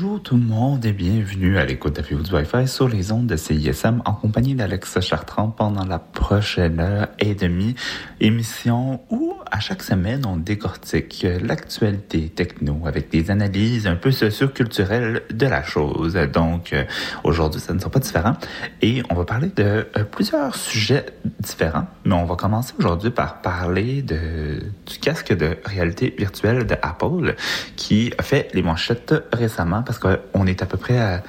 Bonjour tout le monde et bienvenue à l'écoute de du Wi-Fi sur les ondes de CISM en compagnie d'Alex Chartrand pendant la prochaine heure et demie. Émission chaque semaine on décortique l'actualité techno avec des analyses un peu socio-culturelles de la chose. Donc aujourd'hui ça ne sera pas différent et on va parler de euh, plusieurs sujets différents. Mais on va commencer aujourd'hui par parler du casque de réalité virtuelle de Apple qui a fait les manchettes récemment parce qu'on est à peu près à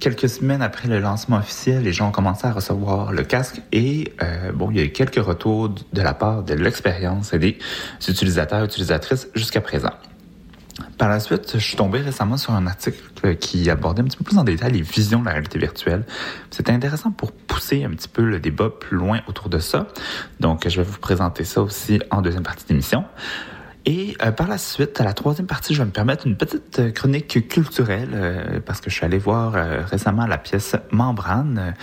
quelques semaines après le lancement officiel, les gens ont commencé à recevoir le casque et euh, bon, il y a eu quelques retours de la part de l'expérience des utilisateurs et utilisatrices jusqu'à présent. Par la suite, je suis tombé récemment sur un article qui abordait un petit peu plus en détail les visions de la réalité virtuelle. C'était intéressant pour pousser un petit peu le débat plus loin autour de ça. Donc, je vais vous présenter ça aussi en deuxième partie d'émission. Et euh, par la suite, à la troisième partie, je vais me permettre une petite euh, chronique culturelle euh, parce que je suis allé voir récemment la pièce Membrane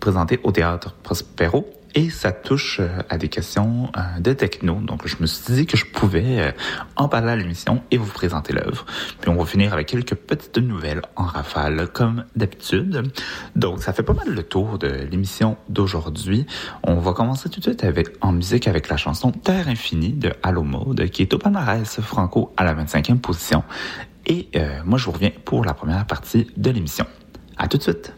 présentée au théâtre Prospero et ça touche euh, à des questions euh, de techno. Donc, je me suis dit que je pouvais euh, en parler à l'émission et vous présenter l'œuvre. Puis, on va finir avec quelques petites nouvelles en rafale, comme d'habitude. Donc, ça fait pas mal le tour de l'émission d'aujourd'hui. On va commencer tout de suite avec, en musique avec la chanson Terre Infinie de Allo Mode, qui est au palmarès franco à la 25e position. Et moi, je vous reviens pour la première partie de l'émission. À tout de suite!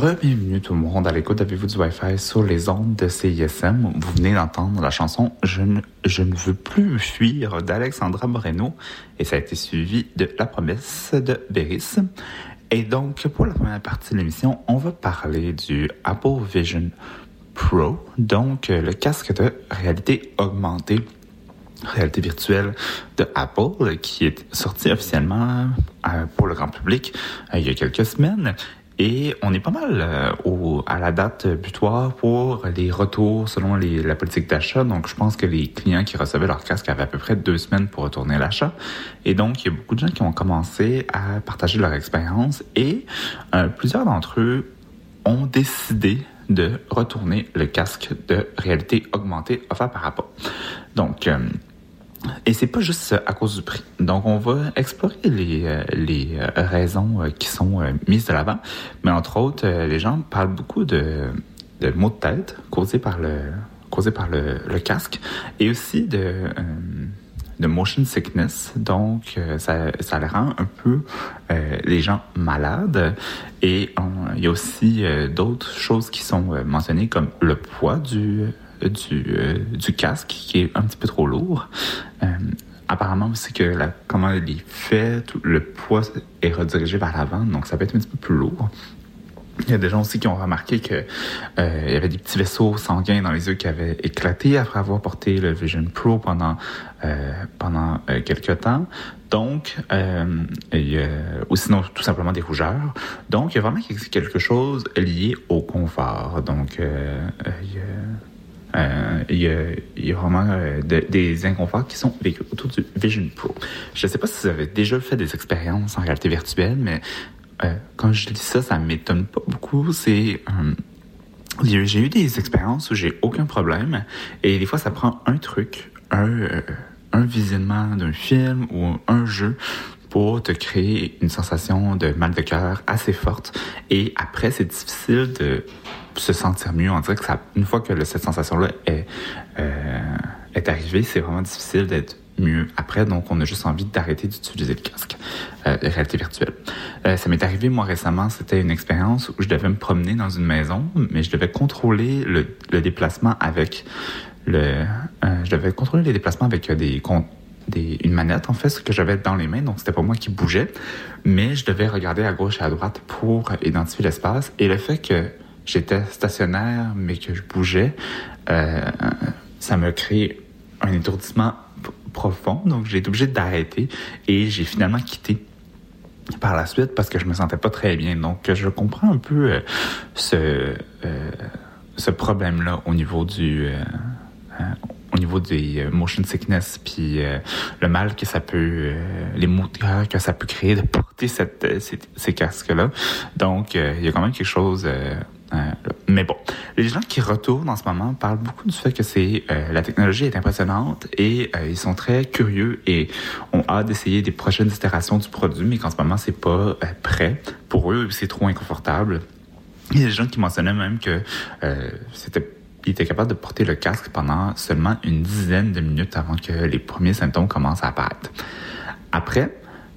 Bienvenue tout le monde à l'écoute Avez-vous du Wi-Fi sur les ondes de CISM. Vous venez d'entendre la chanson Je ne, je ne veux plus fuir d'Alexandra Moreno et ça a été suivi de La promesse de Beris. Et donc, pour la première partie de l'émission, on va parler du Apple Vision Pro, donc le casque de réalité augmentée réalité virtuelle de Apple qui est sorti officiellement euh, pour le grand public euh, il y a quelques semaines et on est pas mal euh, à la date butoir pour les retours selon la politique d'achat. Donc, je pense que les clients qui recevaient leur casque avaient à peu près deux semaines pour retourner l'achat. Et donc, il y a beaucoup de gens qui ont commencé à partager leur expérience et euh, plusieurs d'entre eux ont décidé de retourner le casque de réalité augmentée offert par Apple. Donc, euh, et c'est pas juste à cause du prix. Donc, on va explorer les, euh, les euh, raisons euh, qui sont mises de l'avant. Mais entre autres, les gens parlent beaucoup de, de maux de tête causés par le, causés par le, le casque et aussi de, de motion sickness. Donc, ça, ça les rend un peu les gens malades. Et il y a aussi d'autres choses qui sont mentionnées comme le poids du du, euh, du casque qui est un petit peu trop lourd. Euh, apparemment, c'est que la, comment il est fait, le poids est redirigé vers l'avant, donc ça peut être un petit peu plus lourd. Il y a des gens aussi qui ont remarqué que euh, il y avait des petits vaisseaux sanguins dans les yeux qui avaient éclaté après avoir porté le Vision Pro pendant euh, pendant quelques temps. Donc, ou sinon tout simplement des rougeurs. Donc, il y a vraiment quelque chose lié au confort. Donc, il y euh, il, y a, vraiment euh, des inconforts qui sont vécus autour du Vision Pro. Je ne sais pas si vous avez déjà fait des expériences en réalité virtuelle, mais euh, quand je dis ça, ça m'étonne pas beaucoup. J'ai eu des expériences où j'ai aucun problème et des fois ça prend un truc, un visionnement d'un film ou un jeu pour te créer une sensation de mal de cœur assez forte et après c'est difficile de se sentir mieux. On dirait que ça, une fois que cette sensation-là est, euh, est arrivée, c'est vraiment difficile d'être mieux après. Donc, on a juste envie d'arrêter d'utiliser le casque euh, de réalité virtuelle. Euh, ça m'est arrivé, moi, récemment, c'était une expérience où je devais me promener dans une maison, mais je devais contrôler le, le déplacement avec le... Je devais contrôler les déplacements avec des, des, une manette, en fait, ce que j'avais dans les mains. Donc, c'était pas moi qui bougeais, mais je devais regarder à gauche et à droite pour identifier l'espace. Et le fait que j'étais stationnaire, mais que je bougeais, euh, ça m'a créé un étourdissement profond. Donc, j'ai été obligé d'arrêter et j'ai finalement quitté par la suite parce que je me sentais pas très bien. Donc, je comprends un peu euh, ce, euh, ce problème-là au niveau du... Au niveau motion sickness puis le mal que ça peut les maux que ça peut créer de porter cette, ces, ces casques là donc il y a quand même quelque chose euh, mais bon, les gens qui retournent en ce moment parlent beaucoup du fait que c'est euh, la technologie est impressionnante et euh, ils sont très curieux et ont hâte d'essayer des prochaines itérations du produit, mais qu'en ce moment c'est pas prêt pour eux, c'est trop inconfortable. Il y a des gens qui mentionnaient même que c'était ils étaient capables de porter le casque pendant seulement une dizaine de minutes avant que les premiers symptômes commencent à apparaître. Après,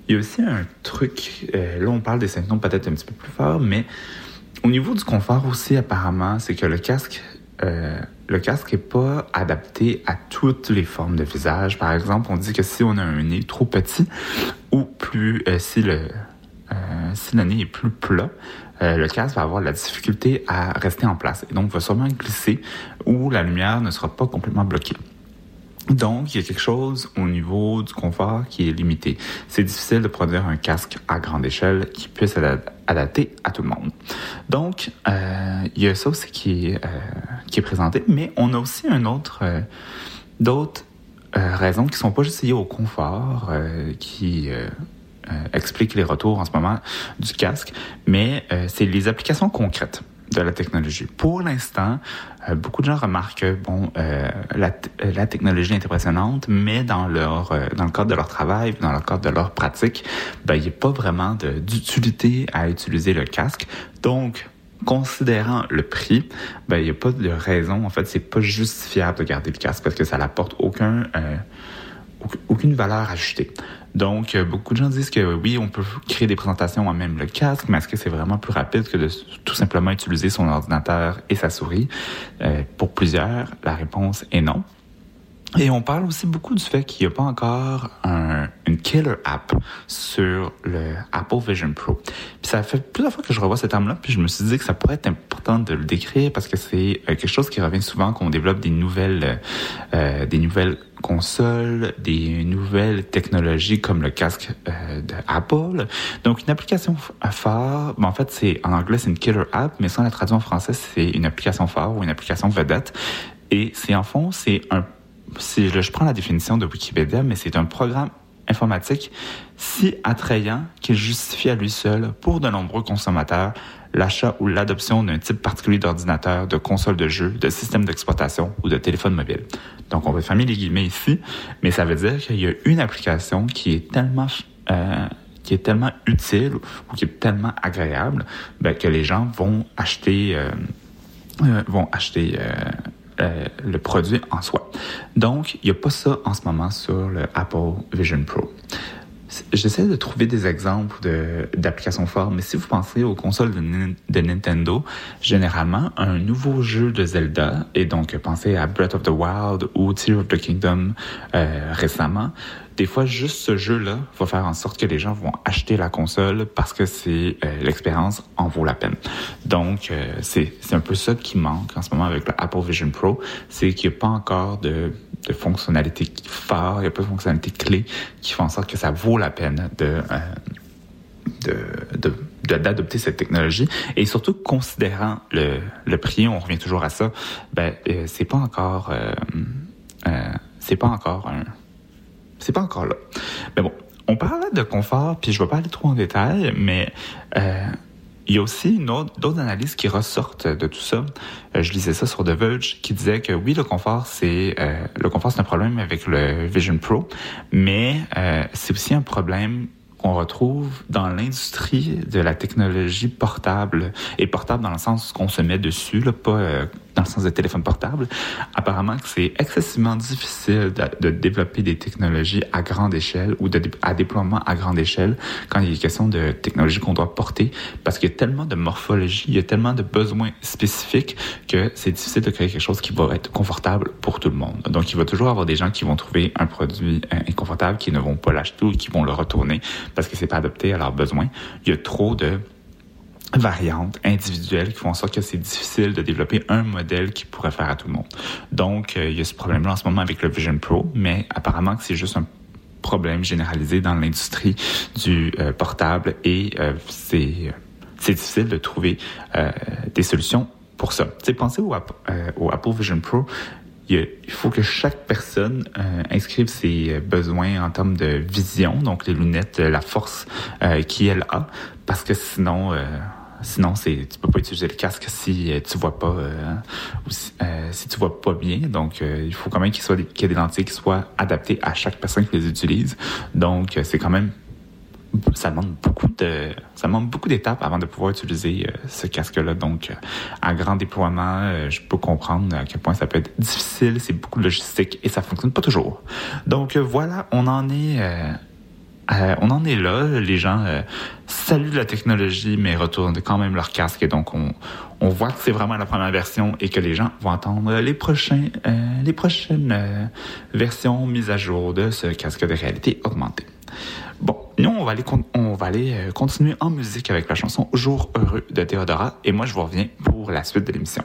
il y a aussi un truc, là on parle des symptômes peut-être un petit peu plus forts, mais au niveau du confort aussi, apparemment, c'est que le casque, euh, le casque est pas adapté à toutes les formes de visage. Par exemple, on dit que si on a un nez trop petit ou plus, euh, si le euh, si le nez est plus plat, euh, le casque va avoir la difficulté à rester en place et donc va sûrement glisser ou la lumière ne sera pas complètement bloquée. Donc, il y a quelque chose au niveau du confort qui est limité. C'est difficile de produire un casque à grande échelle qui puisse être adapté à tout le monde. Donc, euh, il y a ça aussi qui est, euh, présenté, mais on a aussi autre, euh, d'autres raisons qui sont pas juste liées au confort, qui expliquent les retours en ce moment du casque, mais c'est les applications concrètes de la technologie. Pour l'instant, euh, beaucoup de gens remarquent que bon, euh, la, la, technologie est impressionnante, mais dans leur euh, dans le cadre de leur travail, dans le cadre de leur pratique, ben, il n'y a pas vraiment d'utilité à utiliser le casque. Donc, considérant le prix, ben, il n'y a pas de raison. En fait, c'est pas justifiable de garder le casque parce que ça n'apporte aucun aucune valeur ajoutée. Donc, beaucoup de gens disent que oui, on peut créer des présentations en même le casque, mais est-ce que c'est vraiment plus rapide que de tout simplement utiliser son ordinateur et sa souris? pour plusieurs, la réponse est non. Et on parle aussi beaucoup du fait qu'il n'y a pas encore un, une killer app sur le Apple Vision Pro. Puis ça fait plusieurs fois que je revois ce terme-là, puis je me suis dit que ça pourrait être important de le décrire parce que c'est euh, quelque chose qui revient souvent quand on développe des nouvelles, euh, des nouvelles consoles, des nouvelles technologies comme le casque euh, d'Apple. Donc une application phare, ben, en fait c'est en anglais c'est une killer app, mais sans la traduire en français c'est une application phare ou une application vedette. Et c'est en fond c'est un si je prends la définition de Wikipédia, mais c'est un programme informatique si attrayant qu'il justifie à lui seul, pour de nombreux consommateurs, l'achat ou l'adoption d'un type particulier d'ordinateur, de console de jeu, de système d'exploitation ou de téléphone mobile. Donc, on va fermer les guillemets ici, mais ça veut dire qu'il y a une application qui est tellement euh, qui est tellement utile ou qui est tellement agréable ben, que les gens vont acheter euh, euh, vont acheter euh, le produit en soi. Donc, il n'y a pas ça en ce moment sur le Apple Vision Pro. J'essaie de trouver des exemples d'applications fortes, mais si vous pensez aux consoles de, Nintendo, généralement, un nouveau jeu de Zelda, et donc pensez à Breath of the Wild ou Tears of the Kingdom euh, récemment, des fois, juste ce jeu-là va faire en sorte que les gens vont acheter la console parce que c'est euh, l'expérience en vaut la peine. Donc, euh, c'est un peu ça qui manque en ce moment avec l'Apple Vision Pro, c'est qu'il n'y a pas encore de, fonctionnalités fortes, il n'y a pas de fonctionnalités clés qui font en sorte que ça vaut la peine de... Euh, d'adopter cette technologie et surtout considérant le, prix, on revient toujours à ça, ben euh, c'est pas encore c'est pas encore un c'est pas encore là. Mais bon, on parlait de confort, puis je vais pas aller trop en détail, mais euh, il y a aussi d'autres analyses qui ressortent de tout ça. Euh, je lisais ça sur The Verge qui disait que oui, le confort, c'est euh, le confort, c'est un problème avec le Vision Pro, mais c'est aussi un problème qu'on retrouve dans l'industrie de la technologie portable et portable dans le sens qu'on se met dessus, là, pas dans le sens des téléphones portables, apparemment que c'est excessivement difficile de, développer des technologies à grande échelle ou de, à déploiement à grande échelle quand il y a question de technologies qu'on doit porter parce qu'il y a tellement de morphologie, il y a tellement de besoins spécifiques que c'est difficile de créer quelque chose qui va être confortable pour tout le monde. Donc, il va toujours avoir des gens qui vont trouver un produit euh, inconfortable, qui ne vont pas l'acheter ou qui vont le retourner parce que c'est pas adapté à leurs besoins. Il y a trop de variantes individuelles qui font en sorte que c'est difficile de développer un modèle qui pourrait faire à tout le monde. Donc, euh, il y a ce problème-là en ce moment avec le Vision Pro, mais apparemment que c'est juste un problème généralisé dans l'industrie du euh, portable et euh, c'est c'est difficile de trouver des solutions pour ça. Tu pensez au, au Apple Vision Pro, il faut que chaque personne inscrive ses besoins en termes de vision, donc les lunettes, la force euh, a, parce que sinon, Sinon, c'est tu peux pas utiliser le casque si euh, tu vois pas euh, ou euh, si, tu vois pas bien. Donc, il faut quand même qu'il soit y ait des lentilles qui soient adaptées à chaque personne qui les utilise. Donc, c'est quand même ça demande beaucoup de ça demande beaucoup d'étapes avant de pouvoir utiliser ce casque-là. Donc, à grand déploiement, je peux comprendre à quel point ça peut être difficile. C'est beaucoup de logistique et ça fonctionne pas toujours. Donc voilà, on en est euh, on en est là. Les gens euh, saluent la technologie, mais retournent quand même leur casque. Et donc, on, voit que c'est vraiment la première version et que les gens vont attendre les, euh, prochaines versions mises à jour de ce casque de réalité augmentée. Bon, nous, on va aller, on va aller continuer en musique avec la chanson Jour heureux de Théodora. Et moi, je vous reviens pour la suite de l'émission.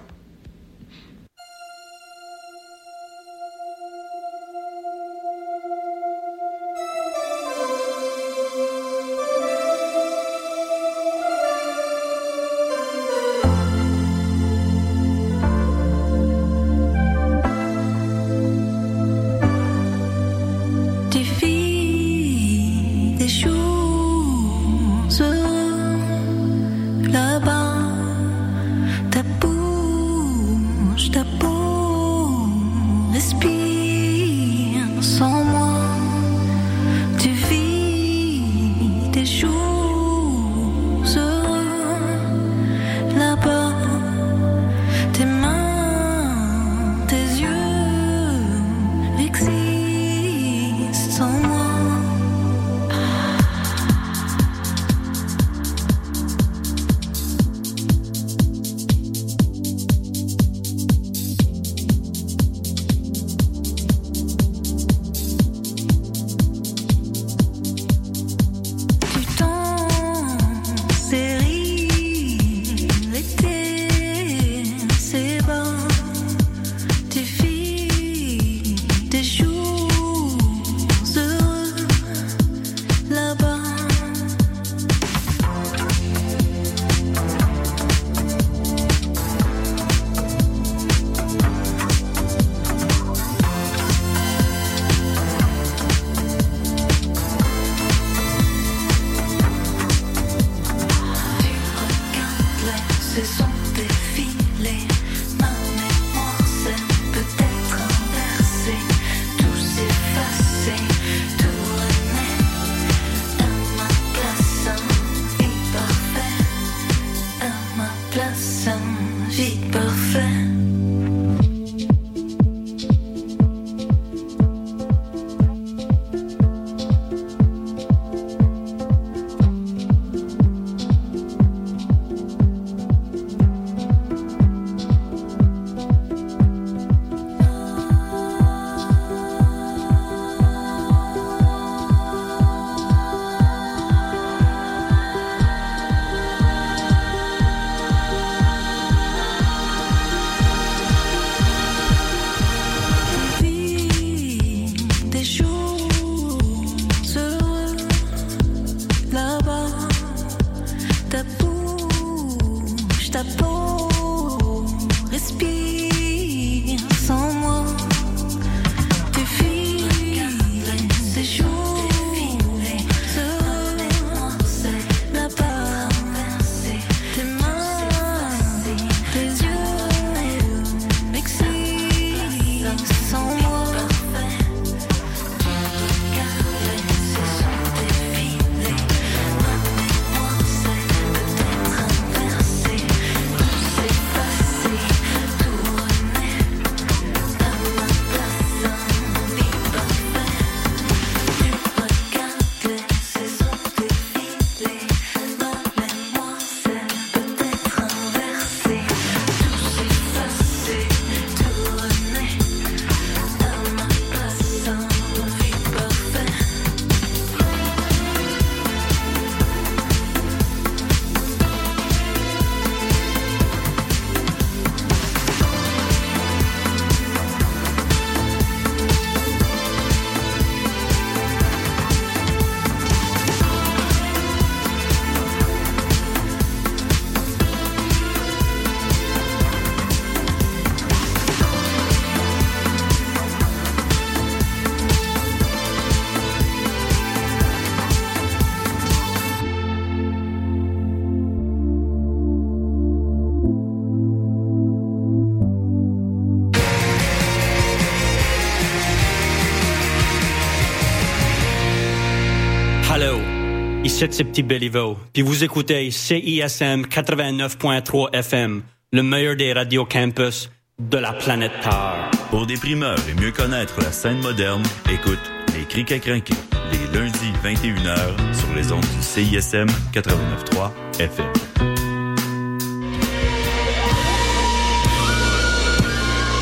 C'est Petit Béliveau, puis vous écoutez CISM 89.3 FM, le meilleur des radios campus de la planète Terre. Pour des primeurs et mieux connaître la scène moderne, écoute Les Criques à crinquer, les lundis 21h sur les ondes du CISM 89.3 FM.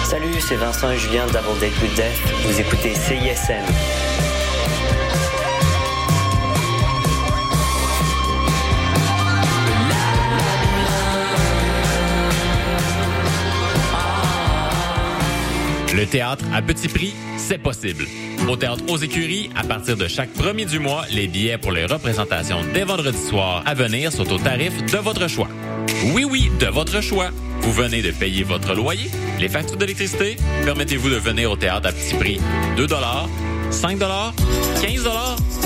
Salut, c'est Vincent et Julien d'Avant Date with Death. Vous écoutez CISM Le théâtre à petit prix, c'est possible. Au théâtre aux écuries, à partir de chaque premier du mois, les billets pour les représentations dès vendredi soir à venir sont au tarif de votre choix. Oui, oui, de votre choix. Vous venez de payer votre loyer, les factures d'électricité. Permettez-vous de venir au théâtre à petit prix. 2 5 15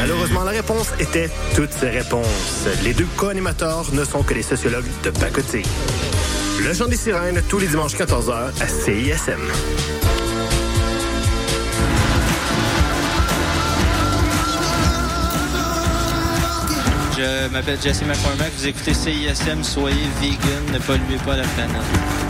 Malheureusement, la réponse était toutes ces réponses. Les deux co-animateurs ne sont que des sociologues de pacotille. Le chant des sirènes, tous les dimanches 14h à CISM. Je m'appelle Jesse McCormack. Vous écoutez CISM. Soyez vegan, ne polluez pas la planète.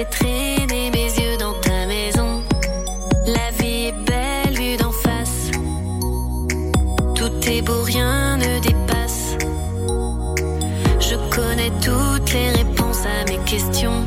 laisser traîner mes yeux dans ta maison. La vie est belle vue d'en face. Tout est beau, rien ne dépasse. Je connais toutes les réponses à mes questions.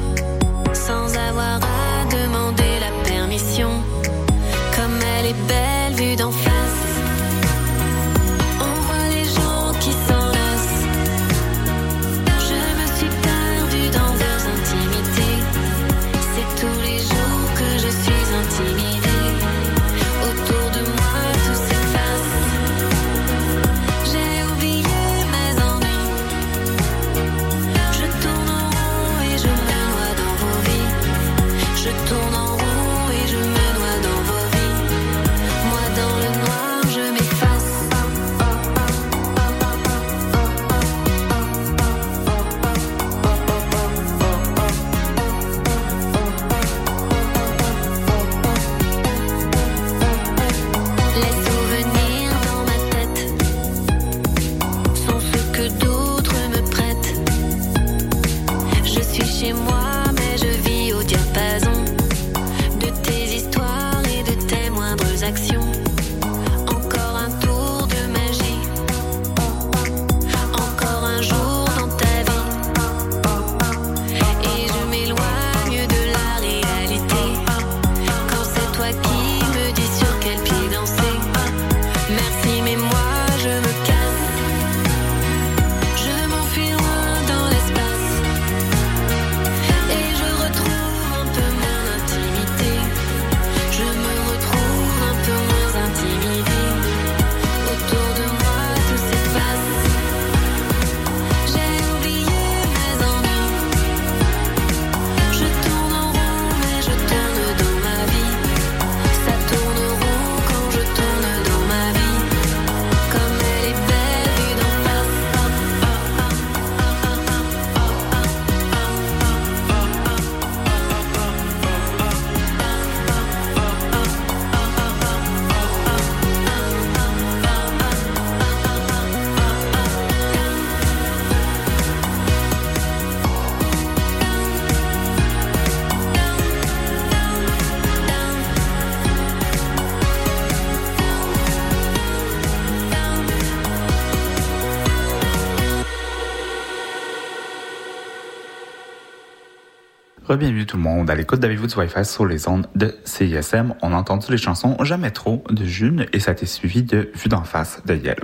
Bienvenue tout le monde à l'écoute d'Avez-vous du Wi-Fi sur les ondes de CISM. On a entendu les chansons Jamais trop de June et ça a été suivi de Vue d'en face de Yale.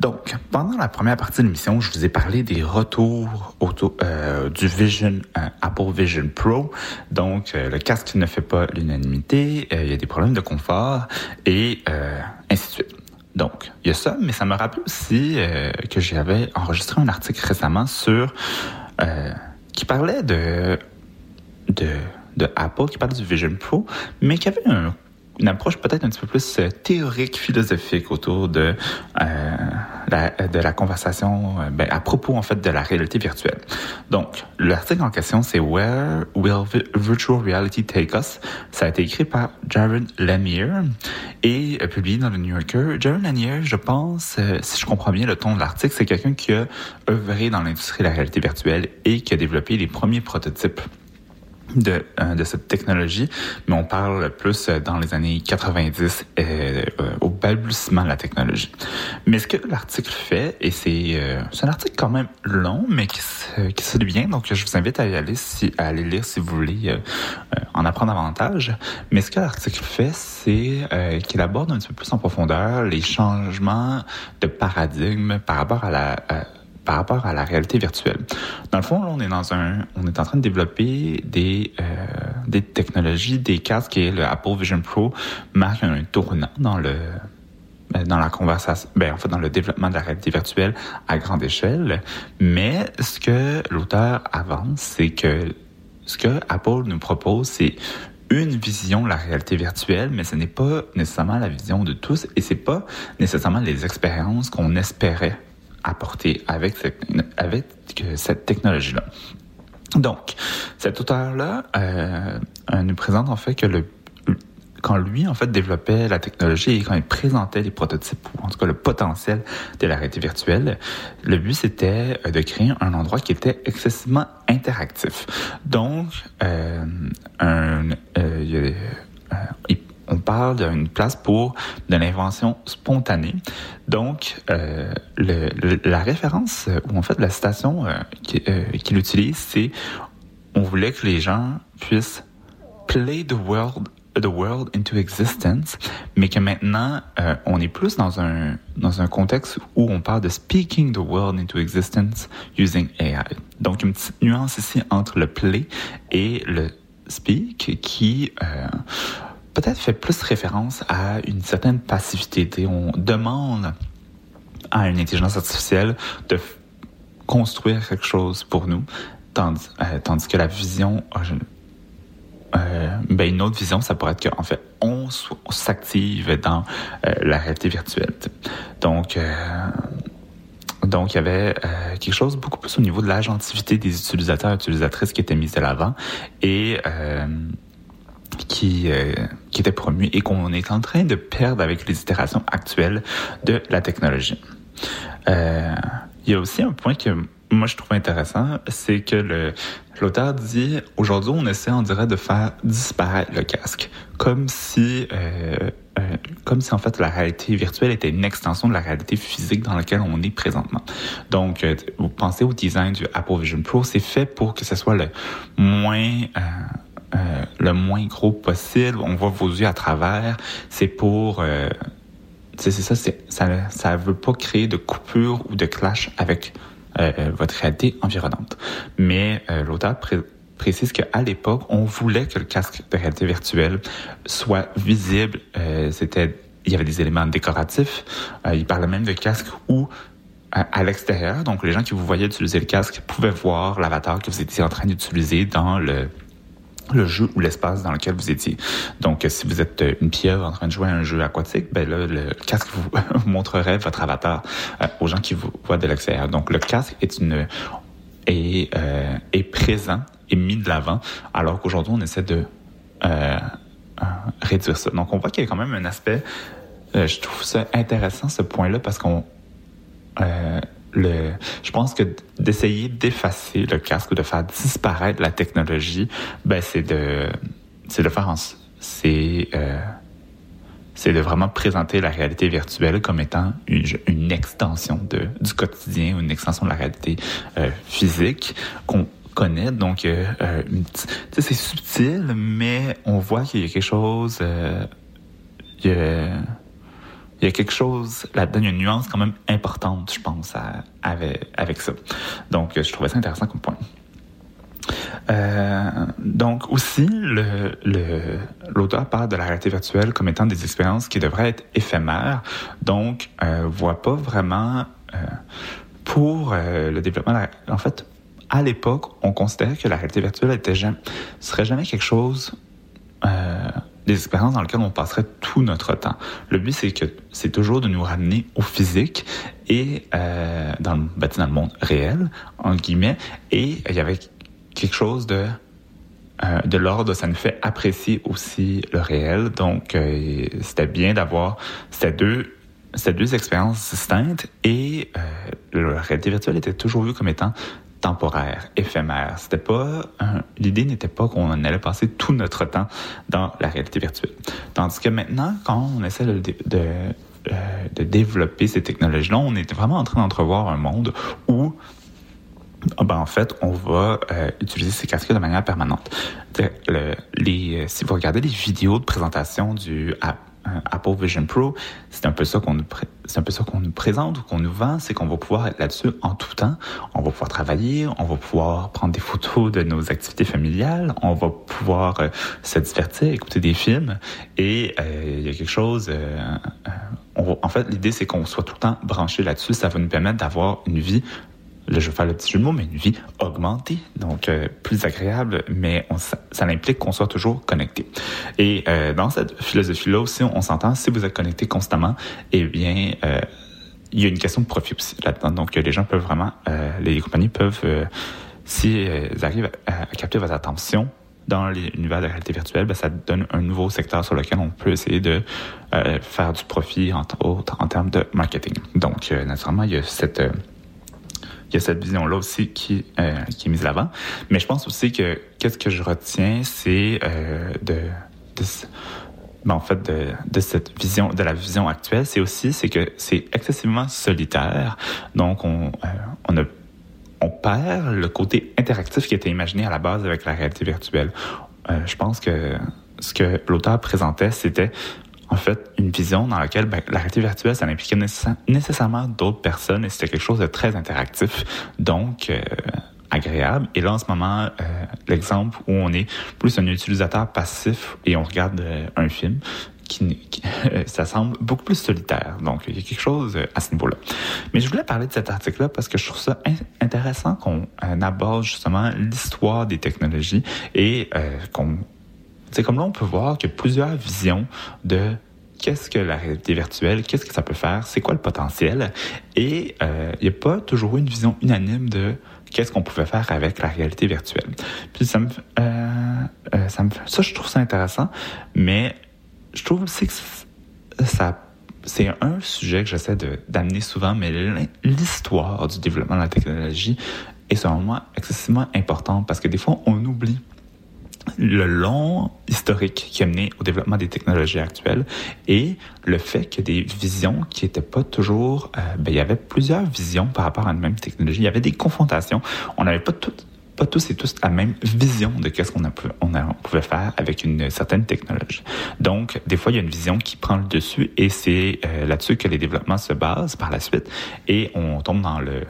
Donc, pendant la première partie de l'émission, je vous ai parlé des retours euh, du Vision, euh, Apple Vision Pro. Donc, euh, le casque ne fait pas l'unanimité, euh, il y a des problèmes de confort et ainsi de suite. Donc, il y a ça, mais ça me rappelle aussi que j'avais enregistré un article récemment sur qui parlait de de, Apple qui parle du Vision Pro, mais qui avait un une approche peut-être un petit peu plus euh, théorique, philosophique autour de euh, la, de la conversation euh, ben, à propos en fait de la réalité virtuelle. Donc, l'article en question c'est Where Will Virtual Reality Take Us? Ça a été écrit par Jared Lanier et publié dans le New Yorker. Jared Lanier, je pense, si je comprends bien le ton de l'article, c'est quelqu'un qui a œuvré dans l'industrie de la réalité virtuelle et qui a développé les premiers prototypes de, euh, de cette technologie, mais on parle plus euh, dans les années 90 euh, au balbutiement de la technologie. Mais ce que l'article fait, et c'est c'est un article quand même long, mais qui se, qui se bien, donc je vous invite à y aller si à aller lire si vous voulez en apprendre davantage. Mais ce que l'article fait, c'est qu'il aborde un petit peu plus en profondeur les changements de paradigme par rapport à la par rapport à la réalité virtuelle. Dans le fond, on est dans un, on est en train de développer des euh, des technologies, des casques et le Apple Vision Pro marque un tournant dans le ben, dans la conversation, ben, en fait, dans le développement de la réalité virtuelle à grande échelle. Mais ce que l'auteur avance, c'est que ce que Apple nous propose, c'est une vision de la réalité virtuelle, mais ce n'est pas nécessairement la vision de tous et c'est pas nécessairement les expériences qu'on espérait apporter avec cette, avec cette technologie-là. Donc, cet auteur-là euh, nous présente en fait que quand lui, en fait, développait la technologie et quand il présentait les prototypes, ou en tout cas le potentiel de la réalité virtuelle, le but, c'était euh, de créer un endroit qui était excessivement interactif. Donc, euh, euh, il on parle d'une place pour de l'invention spontanée. Donc, euh, la référence, ou en fait la citation euh, euh, qu'il utilise, c'est on voulait que les gens puissent play the world the world into existence, mais que maintenant on est plus dans un dans un contexte où on parle de speaking the world into existence using AI. Donc une petite nuance ici entre le play et le speak qui peut-être fait plus référence à une certaine passivité. On demande à une intelligence artificielle de construire quelque chose pour nous, tandis, euh, que la vision, euh, ben une autre vision, ça pourrait être qu'en fait, on, s'active dans euh, la réalité virtuelle. Donc, euh, donc, il y avait euh, quelque chose beaucoup plus au niveau de l'agentivité des utilisateurs et utilisatrices qui était mis à l'avant. Et euh, qui, euh, qui était promu et qu'on est en train de perdre avec les itérations actuelles de la technologie. Euh, il y a aussi un point que moi je trouve intéressant, c'est que l'auteur dit aujourd'hui on essaie on dirait de faire disparaître le casque, comme si euh, euh, comme si en fait la réalité virtuelle était une extension de la réalité physique dans laquelle on est présentement. Donc euh, vous pensez au design du Apple Vision Pro, c'est fait pour que ce soit le moins euh, le moins gros possible. On voit vos yeux à travers. C'est pour euh, c'est ça, ça, ça veut pas créer de coupure ou de clash avec euh, euh votre réalité environnante. Mais l'auteur précise qu'à l'époque, on voulait que le casque de réalité virtuelle soit visible. C'était, il y avait des éléments décoratifs. il parlait même de casque où à, l'extérieur, donc les gens qui vous voyaient utiliser le casque pouvaient voir l'avatar que vous étiez en train d'utiliser dans le le jeu ou l'espace dans lequel vous étiez. Donc, si vous êtes une pieuvre en train de jouer à un jeu aquatique, ben là, le casque vous, montrerait votre avatar euh, aux gens qui vous voient de l'extérieur. Donc, le casque est une est, euh, est présent et mis de l'avant, alors qu'aujourd'hui, on essaie de euh, euh réduire ça. Donc, on voit qu'il y a quand même un aspect, euh, je trouve ça intéressant, ce point-là, parce qu'on je pense que d'essayer d'effacer le casque ou de faire disparaître la technologie, ben c'est de, c'est de faire c'est, euh, c'est de vraiment présenter la réalité virtuelle comme étant une, extension de, du quotidien une extension de la réalité euh, physique qu'on connaît. Donc, euh, euh, c'est subtil, mais on voit qu'il y a quelque chose. il y a, il y a quelque chose là-dedans, il y a une nuance quand même importante, je pense, avec, ça. Donc, je trouvais ça intéressant comme point. Euh, donc aussi, l'auteur parle de la réalité virtuelle comme étant des expériences qui devraient être éphémères, donc euh, voit pas vraiment euh, pour euh, le développement. de la- En fait, à l'époque, on considérait que la réalité virtuelle était jamais, serait jamais quelque chose des expériences dans lesquelles on passerait tout notre temps. Le but, c'est que c'est toujours de nous ramener au physique et euh, dans, le, ben, dans le monde réel, en guillemets, et il y avait quelque chose de euh, de l'ordre, ça nous fait apprécier aussi le réel. Donc, euh, c'était bien d'avoir ces deux, ces deux expériences distinctes et euh, la réalité virtuelle était toujours vue comme étant temporaire, éphémère. C'était pas un- l'idée n'était pas qu'on allait passer tout notre temps dans la réalité virtuelle. Tandis que maintenant, quand on essaie de, euh, de développer ces technologies-là, on est vraiment en train d'entrevoir un monde où ah ben, en fait, on va euh, utiliser ces casques de manière permanente. Euh, si vous regardez les vidéos de présentation du euh, Apple Vision Pro, c'est un peu ça qu'on nous, un peu ça qu'on nous présente ou qu'on nous vend, c'est qu'on va pouvoir être là-dessus en tout temps. On va pouvoir travailler, on va pouvoir prendre des photos de nos activités familiales, on va pouvoir euh, se divertir, écouter des films, et euh, il y a quelque chose. euh, euh, en fait, l'idée c'est qu'on soit tout le temps branché là-dessus. Ça va nous permettre d'avoir une vie là, je vais faire le petit jeu de mots, mais une vie augmentée, donc euh, plus agréable, mais ça, implique qu'on soit toujours connecté. Et euh, dans cette philosophie-là aussi, on, s'entend, si vous êtes connecté constamment, eh bien, euh, il y a une question de profit aussi là-dedans. Donc, les gens peuvent vraiment, les compagnies peuvent, si arrivent à, capter votre attention, dans l'univers de la réalité virtuelle, ben, ça donne un nouveau secteur sur lequel on peut essayer de faire du profit, entre autres, en termes de marketing. Donc, naturellement, il y a cette... il y a cette vision-là aussi qui, euh, est mise l'avant. Mais je pense aussi que qu'est-ce que je retiens, c'est euh, de, ben, en fait de, cette vision, de la vision actuelle, c'est aussi c'est que c'est excessivement solitaire. Donc on, euh, perd le côté interactif qui était imaginé à la base avec la réalité virtuelle. Je pense que ce que l'auteur présentait, c'était en fait une vision dans laquelle ben, la réalité virtuelle, ça impliquait nécess- nécessairement d'autres personnes et c'était quelque chose de très interactif, donc euh, agréable. Et là, en ce moment, euh, l'exemple où on est plus un utilisateur passif et on regarde euh, un film, qui, qui- ça semble beaucoup plus solitaire. Donc, il y a quelque chose euh, à ce niveau-là. Mais je voulais parler de cet article-là parce que je trouve ça in- intéressant qu'on euh, aborde justement l'histoire des technologies et qu'on... C'est comme là, on peut voir qu'il y a plusieurs visions de qu'est-ce que la réalité virtuelle, qu'est-ce que ça peut faire, c'est quoi le potentiel. Et euh, il n'y a pas toujours une vision unanime de qu'est-ce qu'on pouvait faire avec la réalité virtuelle. Puis ça me, euh, euh, ça me, ça je trouve ça intéressant, mais je trouve aussi que ça, c'est un sujet que j'essaie d'amener souvent, mais l'histoire du développement de la technologie est selon moi excessivement importante parce que des fois on oublie le long historique qui a mené au développement des technologies actuelles et le fait que des visions qui n'étaient pas toujours... euh, ben, il y avait plusieurs visions par rapport à une même technologie. Il y avait des confrontations. On n'avait pas tous et tous la même vision de qu'est-ce qu'on pouvait faire avec une certaine technologie. Donc, des fois, il y a une vision qui prend le dessus et c'est euh, là-dessus que les développements se basent par la suite et on tombe dans le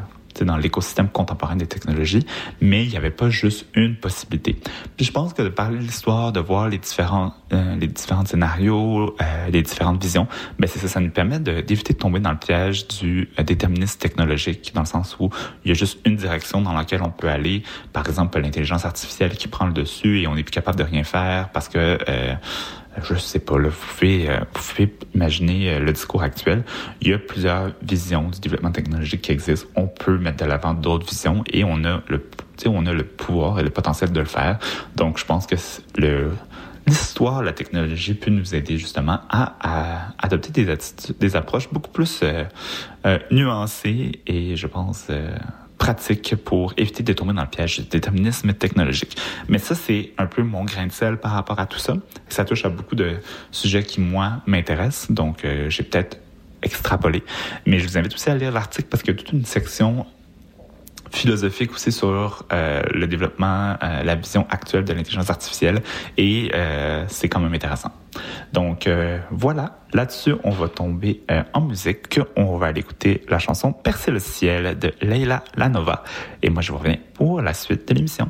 dans l'écosystème contemporain des technologies, mais il n'y avait pas juste une possibilité. Puis je pense que de parler de l'histoire, de voir les différents, euh, les différents scénarios, euh, les différentes visions, ben c'est ça, ça nous permet de- d'éviter de, tomber dans le piège du euh, déterminisme technologique, dans le sens où il y a juste une direction dans laquelle on peut aller. Par exemple, l'intelligence artificielle qui prend le dessus et on n'est plus capable de rien faire parce que euh, je sais pas, là, vous pouvez, euh, vous pouvez imaginer euh, le discours actuel. Il y a plusieurs visions du développement technologique qui existent. On peut mettre de l'avant d'autres visions et on a le, on a le pouvoir et le potentiel de le faire. Donc, je pense que le, l'histoire la technologie peut nous aider justement à, à adopter des attitudes, des approches beaucoup plus euh, euh, nuancées et, je pense, pratiques pour éviter de tomber dans le piège du déterminisme technologique. Mais ça, c'est un peu mon grain de sel par rapport à tout ça. Ça touche à beaucoup de sujets qui, moi, m'intéressent. Donc, euh, j'ai peut-être extrapolé. Mais je vous invite aussi à lire l'article parce qu'il y a toute une section philosophique aussi sur euh, le développement, euh, la vision actuelle de l'intelligence artificielle et euh, c'est quand même intéressant. Donc voilà, là-dessus on va tomber en musique. On va aller écouter la chanson Percer le ciel de Leila Lanova et moi je vous reviens pour la suite de l'émission.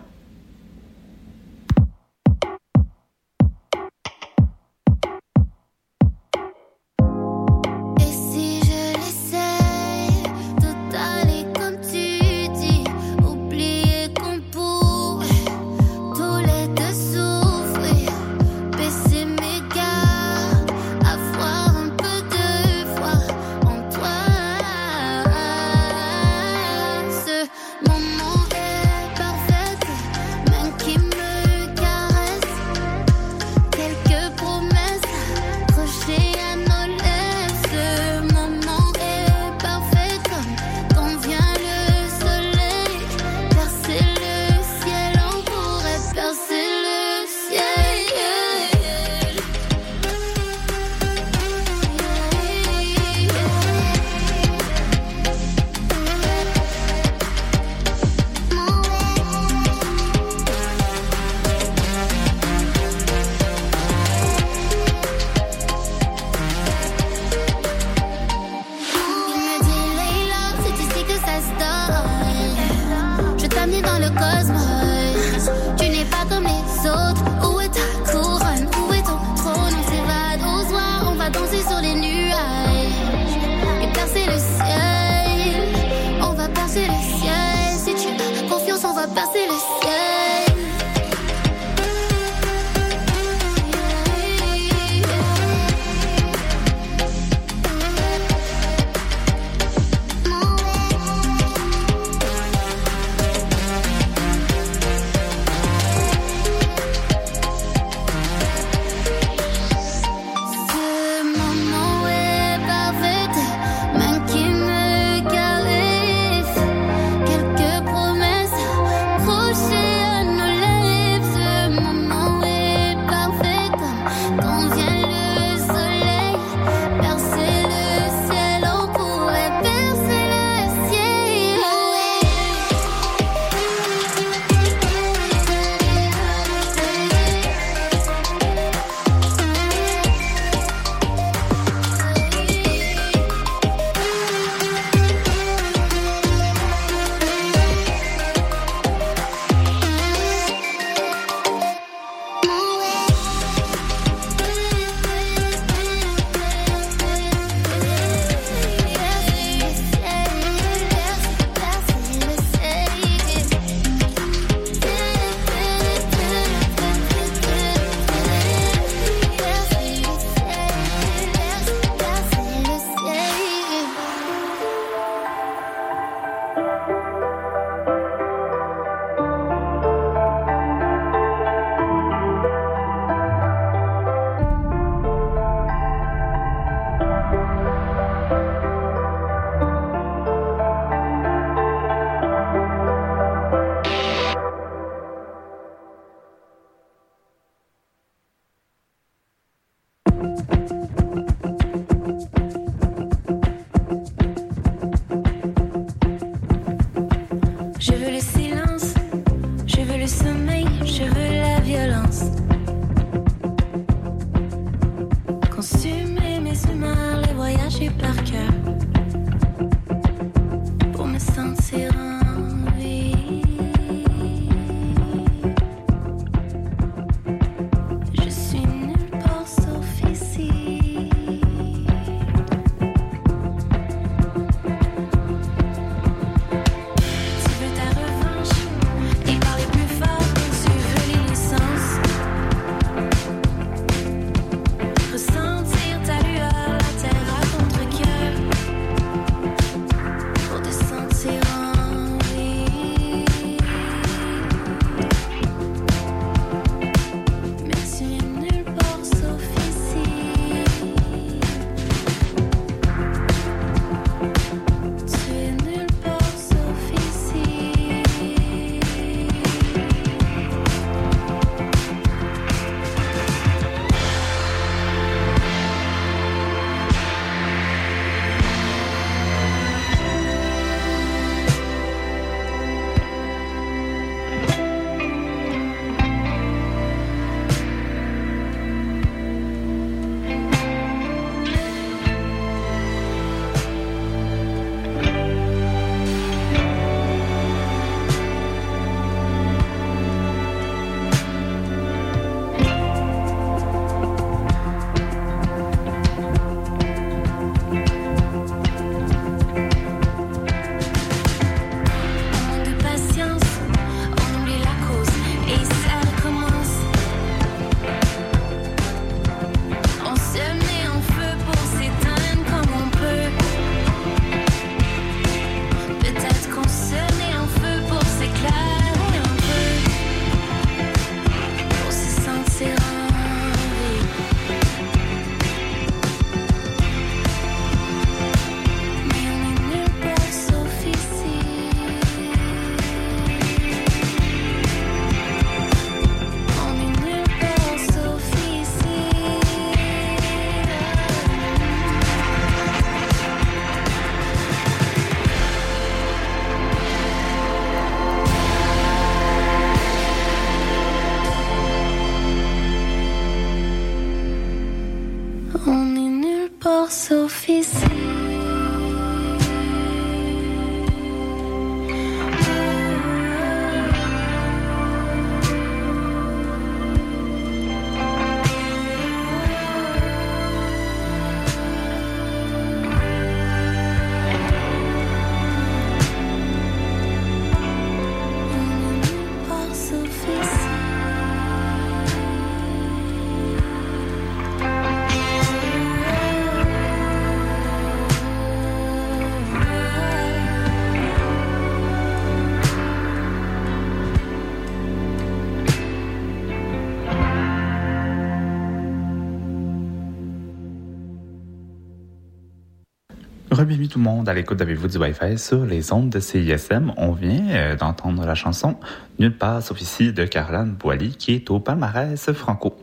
Bienvenue tout le monde à l'écoute d'Avez-vous du Wi-Fi sur les ondes de CISM. On vient euh, d'entendre la chanson Nulle part sauf ici de Caroline Boily qui est au palmarès franco.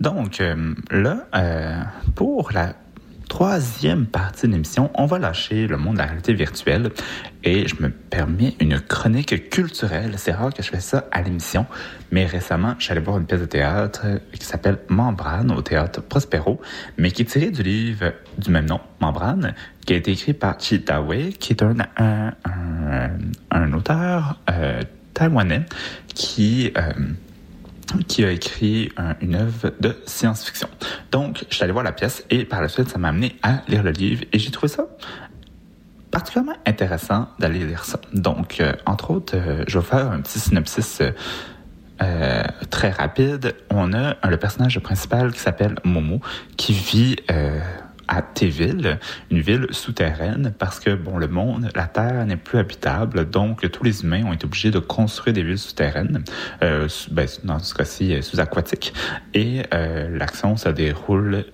Donc euh, là, euh, pour la troisième partie de l'émission, on va lâcher le monde de la réalité virtuelle et je me permets une chronique culturelle. C'est rare que je fais ça à l'émission, mais récemment, j'allais voir une pièce de théâtre qui s'appelle Membrane au théâtre Prospero, mais qui est tirée du livre du même nom, Membrane, qui a été écrit par Chi Dawei, qui est un, un, un, auteur euh, taïwanais qui... Euh, qui a écrit un, une œuvre de science-fiction. Donc, je suis allé voir la pièce et par la suite, ça m'a amené à lire le livre et j'ai trouvé ça particulièrement intéressant d'aller lire ça. Donc, euh, entre autres, euh, je vais faire un petit synopsis euh, très rapide. On a le personnage principal qui s'appelle Momo qui vit à Téville, une ville souterraine, parce que bon, le monde, la Terre n'est plus habitable, donc tous les humains ont été obligés de construire des villes souterraines, euh, ben, dans ce cas-ci euh, sous-aquatiques, et euh, l'action se déroule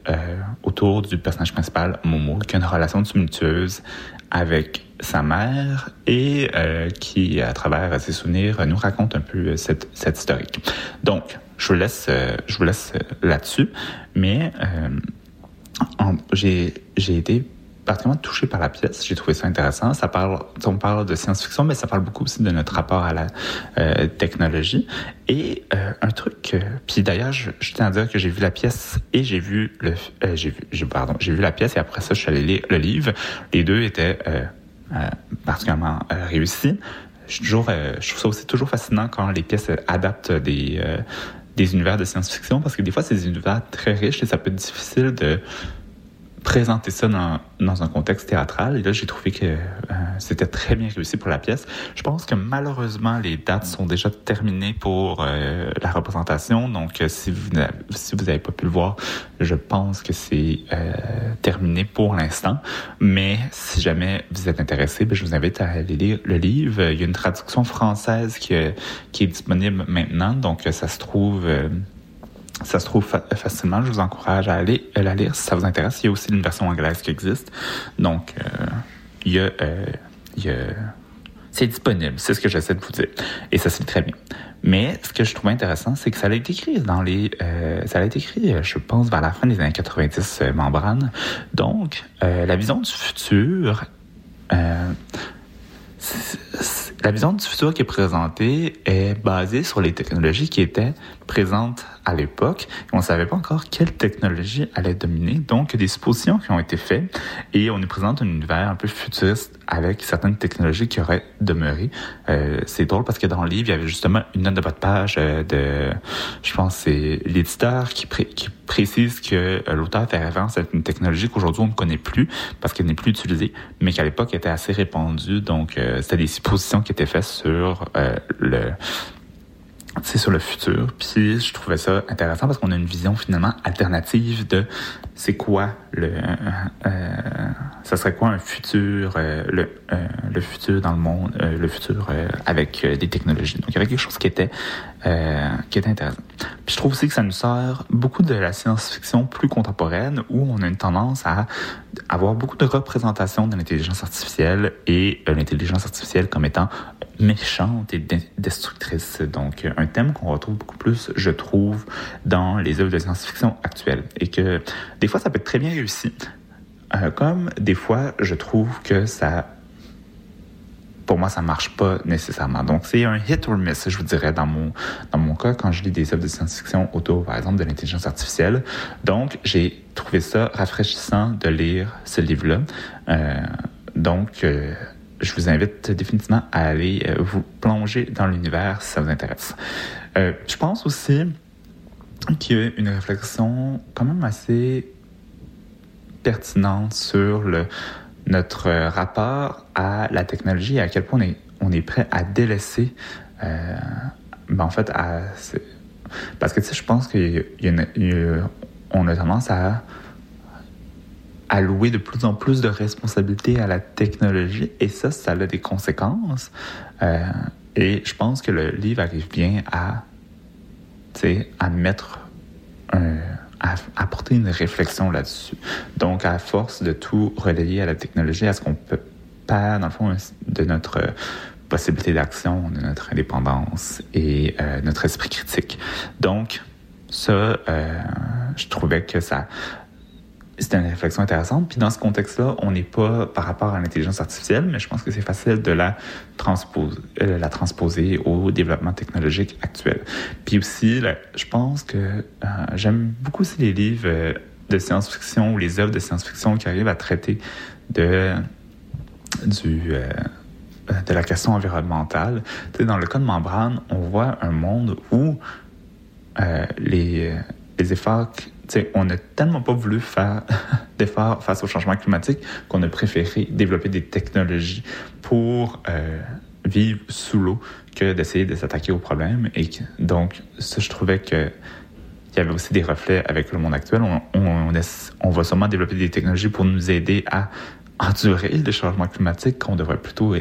autour du personnage principal, Momo, qui a une relation tumultueuse avec sa mère et qui, à travers ses souvenirs, nous raconte un peu cette, cette historique. Donc, je vous laisse, je vous laisse là-dessus, mais j'ai été particulièrement touché par la pièce. J'ai trouvé ça intéressant. Ça parle, on parle de science-fiction, mais ça parle beaucoup aussi de notre rapport à la euh, technologie. Et euh, un truc, puis d'ailleurs, je, tiens à dire que j'ai vu la pièce et j'ai vu le, euh, j'ai vu, pardon, j'ai vu la pièce et après ça, je suis allé lire le livre. Les deux étaient particulièrement réussis. Je trouve ça aussi toujours fascinant quand les pièces adaptent des des univers de science-fiction parce que des fois, c'est des univers très riches et ça peut être difficile de présenter ça dans, dans un contexte théâtral. Et là, j'ai trouvé que euh, c'était très bien réussi pour la pièce. Je pense que malheureusement, les dates sont déjà terminées pour euh, la représentation. Donc, euh, si vous si vous n'avez pas pu le voir, je pense que c'est terminé pour l'instant. Mais si jamais vous êtes intéressé, ben, je vous invite à aller lire le livre. Il y a une traduction française qui, qui est disponible maintenant. Donc, ça se trouve ça se trouve fa facilement. Je vous encourage à aller la lire si ça vous intéresse. Il y a aussi une version anglaise qui existe. Donc, euh, il y a, euh, il y a c'est disponible, c'est ce que j'essaie de vous dire. Et ça, c'est très bien. Mais ce que je trouve intéressant, c'est que ça a été écrit dans les... Euh, ça a été écrit, je pense, vers la fin des années 90, euh, Membrane. Donc, euh, la vision du futur... Euh, la vision du futur qui est présentée est basée sur les technologies qui étaient présentes à l'époque. On ne savait pas encore quelle technologie allait dominer. Donc, des suppositions qui ont été faites et on nous présente un univers un peu futuriste avec certaines technologies qui auraient demeuré. Euh, c'est drôle parce que dans le livre, il y avait justement une note de bas de page euh, de, je pense, c'est l'éditeur qui, qui précise que euh, l'auteur fait référence à une technologie qu'aujourd'hui on ne connaît plus parce qu'elle n'est plus utilisée, mais qu'à l'époque était assez répandue. Donc, euh, c'était des suppositions qui étaient faites sur euh, le c'est sur le futur. Puis je trouvais ça intéressant parce qu'on a une vision finalement alternative de c'est quoi le euh, euh, ça serait quoi un futur euh, le le futur dans le monde le futur avec des technologies. Donc il y avait quelque chose qui était qui était intéressant. Puis je trouve aussi que ça nous sert beaucoup de la science-fiction plus contemporaine où on a une tendance à avoir beaucoup de représentations de l'intelligence artificielle et l'intelligence artificielle comme étant méchante et destructrice. Donc, un thème qu'on retrouve beaucoup plus, je trouve, dans les œuvres de science-fiction actuelles. Et que des fois, ça peut être très bien réussi. Euh, comme des fois, je trouve que ça pour moi, ça marche pas nécessairement. Donc, c'est un hit or miss, je vous dirais, dans mon, dans mon cas, quand je lis des œuvres de science-fiction autour, par exemple, de l'intelligence artificielle. Donc, j'ai trouvé ça rafraîchissant de lire ce livre-là. Euh, donc, euh, je vous invite définitivement à aller euh, vous plonger dans l'univers si ça vous intéresse. Euh, je pense aussi qu'il y a une réflexion quand même assez pertinente sur notre rapport à la technologie et à quel point on est, prêt à délaisser, euh, ben en fait, parce que tu je pense qu'on a tendance à allouer de plus en plus de responsabilités à la technologie et ça, ça a des conséquences. Euh, et je pense que le livre arrive bien à, à mettre un, apporter une réflexion là-dessus. Donc, à force de tout relayer à la technologie, à ce qu'on peut pas, dans le fond, de notre possibilité d'action, de notre indépendance et euh, notre esprit critique. Donc, ça, euh, je trouvais que ça, c'était une réflexion intéressante. Puis dans ce contexte-là, on n'est pas par rapport à l'intelligence artificielle, mais je pense que c'est facile de la transposer, euh, au développement technologique actuel. Puis aussi, je pense que euh, j'aime beaucoup aussi les livres euh, de science-fiction ou les œuvres de science-fiction qui arrivent à traiter de du de la question environnementale. Tu dans le cas de Membrane, on voit un monde où les, les efforts on n'a tellement pas voulu faire d'efforts face au changement climatique qu'on a préféré développer des technologies pour euh, vivre sous l'eau que d'essayer de s'attaquer au problème. Et donc, ça, je trouvais que il y avait aussi des reflets avec le monde actuel. On, va sûrement développer des technologies pour nous aider à endurer le changement climatique, qu'on devrait plutôt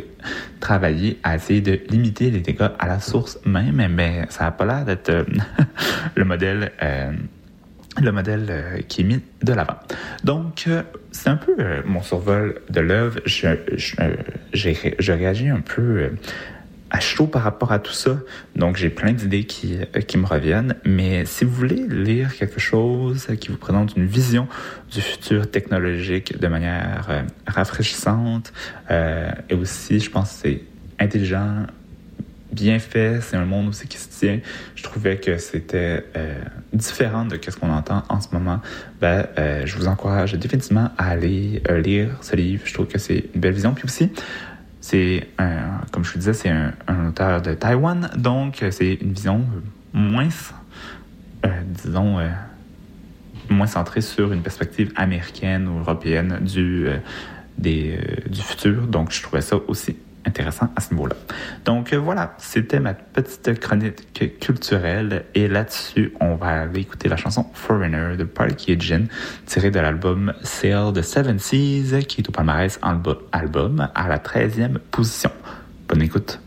travailler à essayer de limiter les dégâts à la source même, mais ça n'a pas l'air d'être euh, le modèle euh, le modèle euh, qui est mis de l'avant. Donc, euh, c'est un peu euh, mon survol de l'œuvre. Je, je, réagis un peu à chaud par rapport à tout ça. Donc, j'ai plein d'idées qui, qui me reviennent. Mais si vous voulez lire quelque chose qui vous présente une vision du futur technologique de manière rafraîchissante, et aussi, je pense c'est intelligent, bien fait, c'est un monde aussi qui se tient. Je trouvais que c'était euh, différent de ce qu'on entend en ce moment. Ben, euh, je vous encourage définitivement à aller euh, lire ce livre. Je trouve que c'est une belle vision. Puis aussi, c'est comme je vous disais, c'est un, auteur de Taïwan, donc c'est une vision moins, disons, moins centrée sur une perspective américaine ou européenne du, des, du futur. Donc, je trouvais ça aussi intéressant à ce niveau-là. Donc euh, voilà, c'était ma petite chronique culturelle et là-dessus, on va aller écouter la chanson Foreigner de Parky Jin tirée de l'album Sail the Seven Seas qui est au palmarès album à la 13e position. Bonne écoute.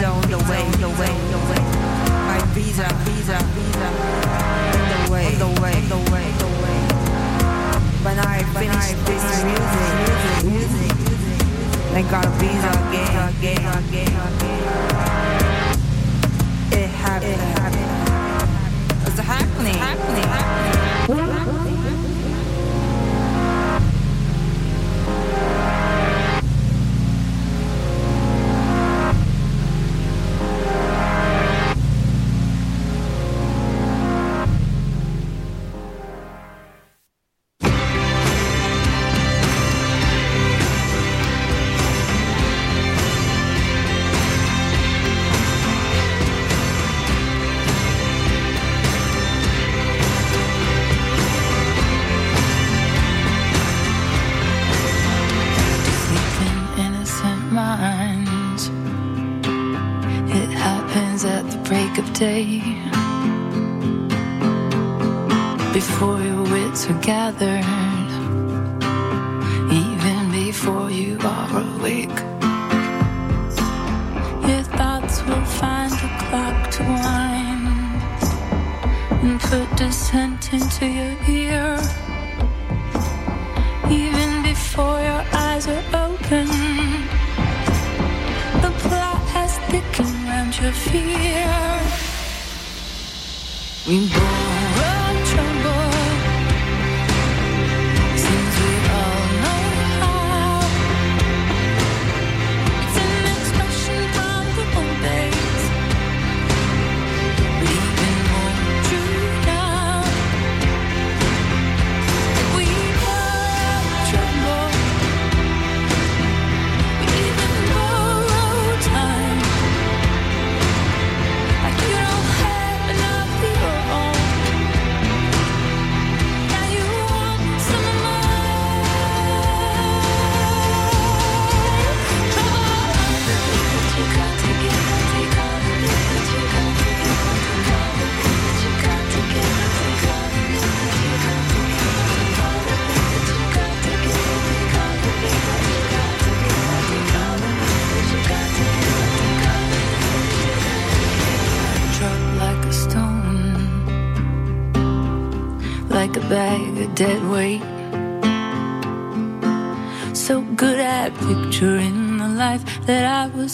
zoned away, the way, My visa, visa, visa. The way, the way, the way, the way. When I finish this music, music, music, I got a visa again.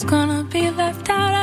gonna be left out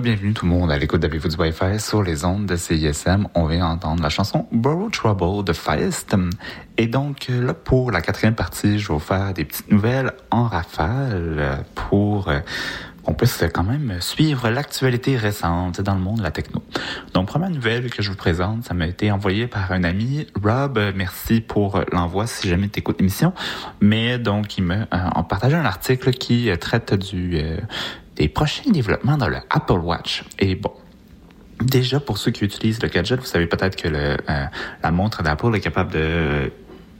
Bienvenue tout le monde à l'écoute de vous du Wi-Fi sur les ondes de CISM. On vient entendre la chanson Borrow Trouble de Feist. Et donc, là, pour la quatrième partie, je vais vous faire des petites nouvelles en rafale pour euh, qu'on puisse quand même suivre l'actualité récente dans le monde de la techno. Donc, première nouvelle que je vous présente, ça m'a été envoyé par un ami, Rob. Merci pour l'envoi si jamais tu écoutes l'émission. Mais donc, il m'a euh, partagé un article qui euh, traite du, euh, des prochains développements dans le Apple Watch. Et bon, déjà pour ceux qui utilisent le gadget, vous savez peut-être que euh, la montre d'Apple est capable de euh,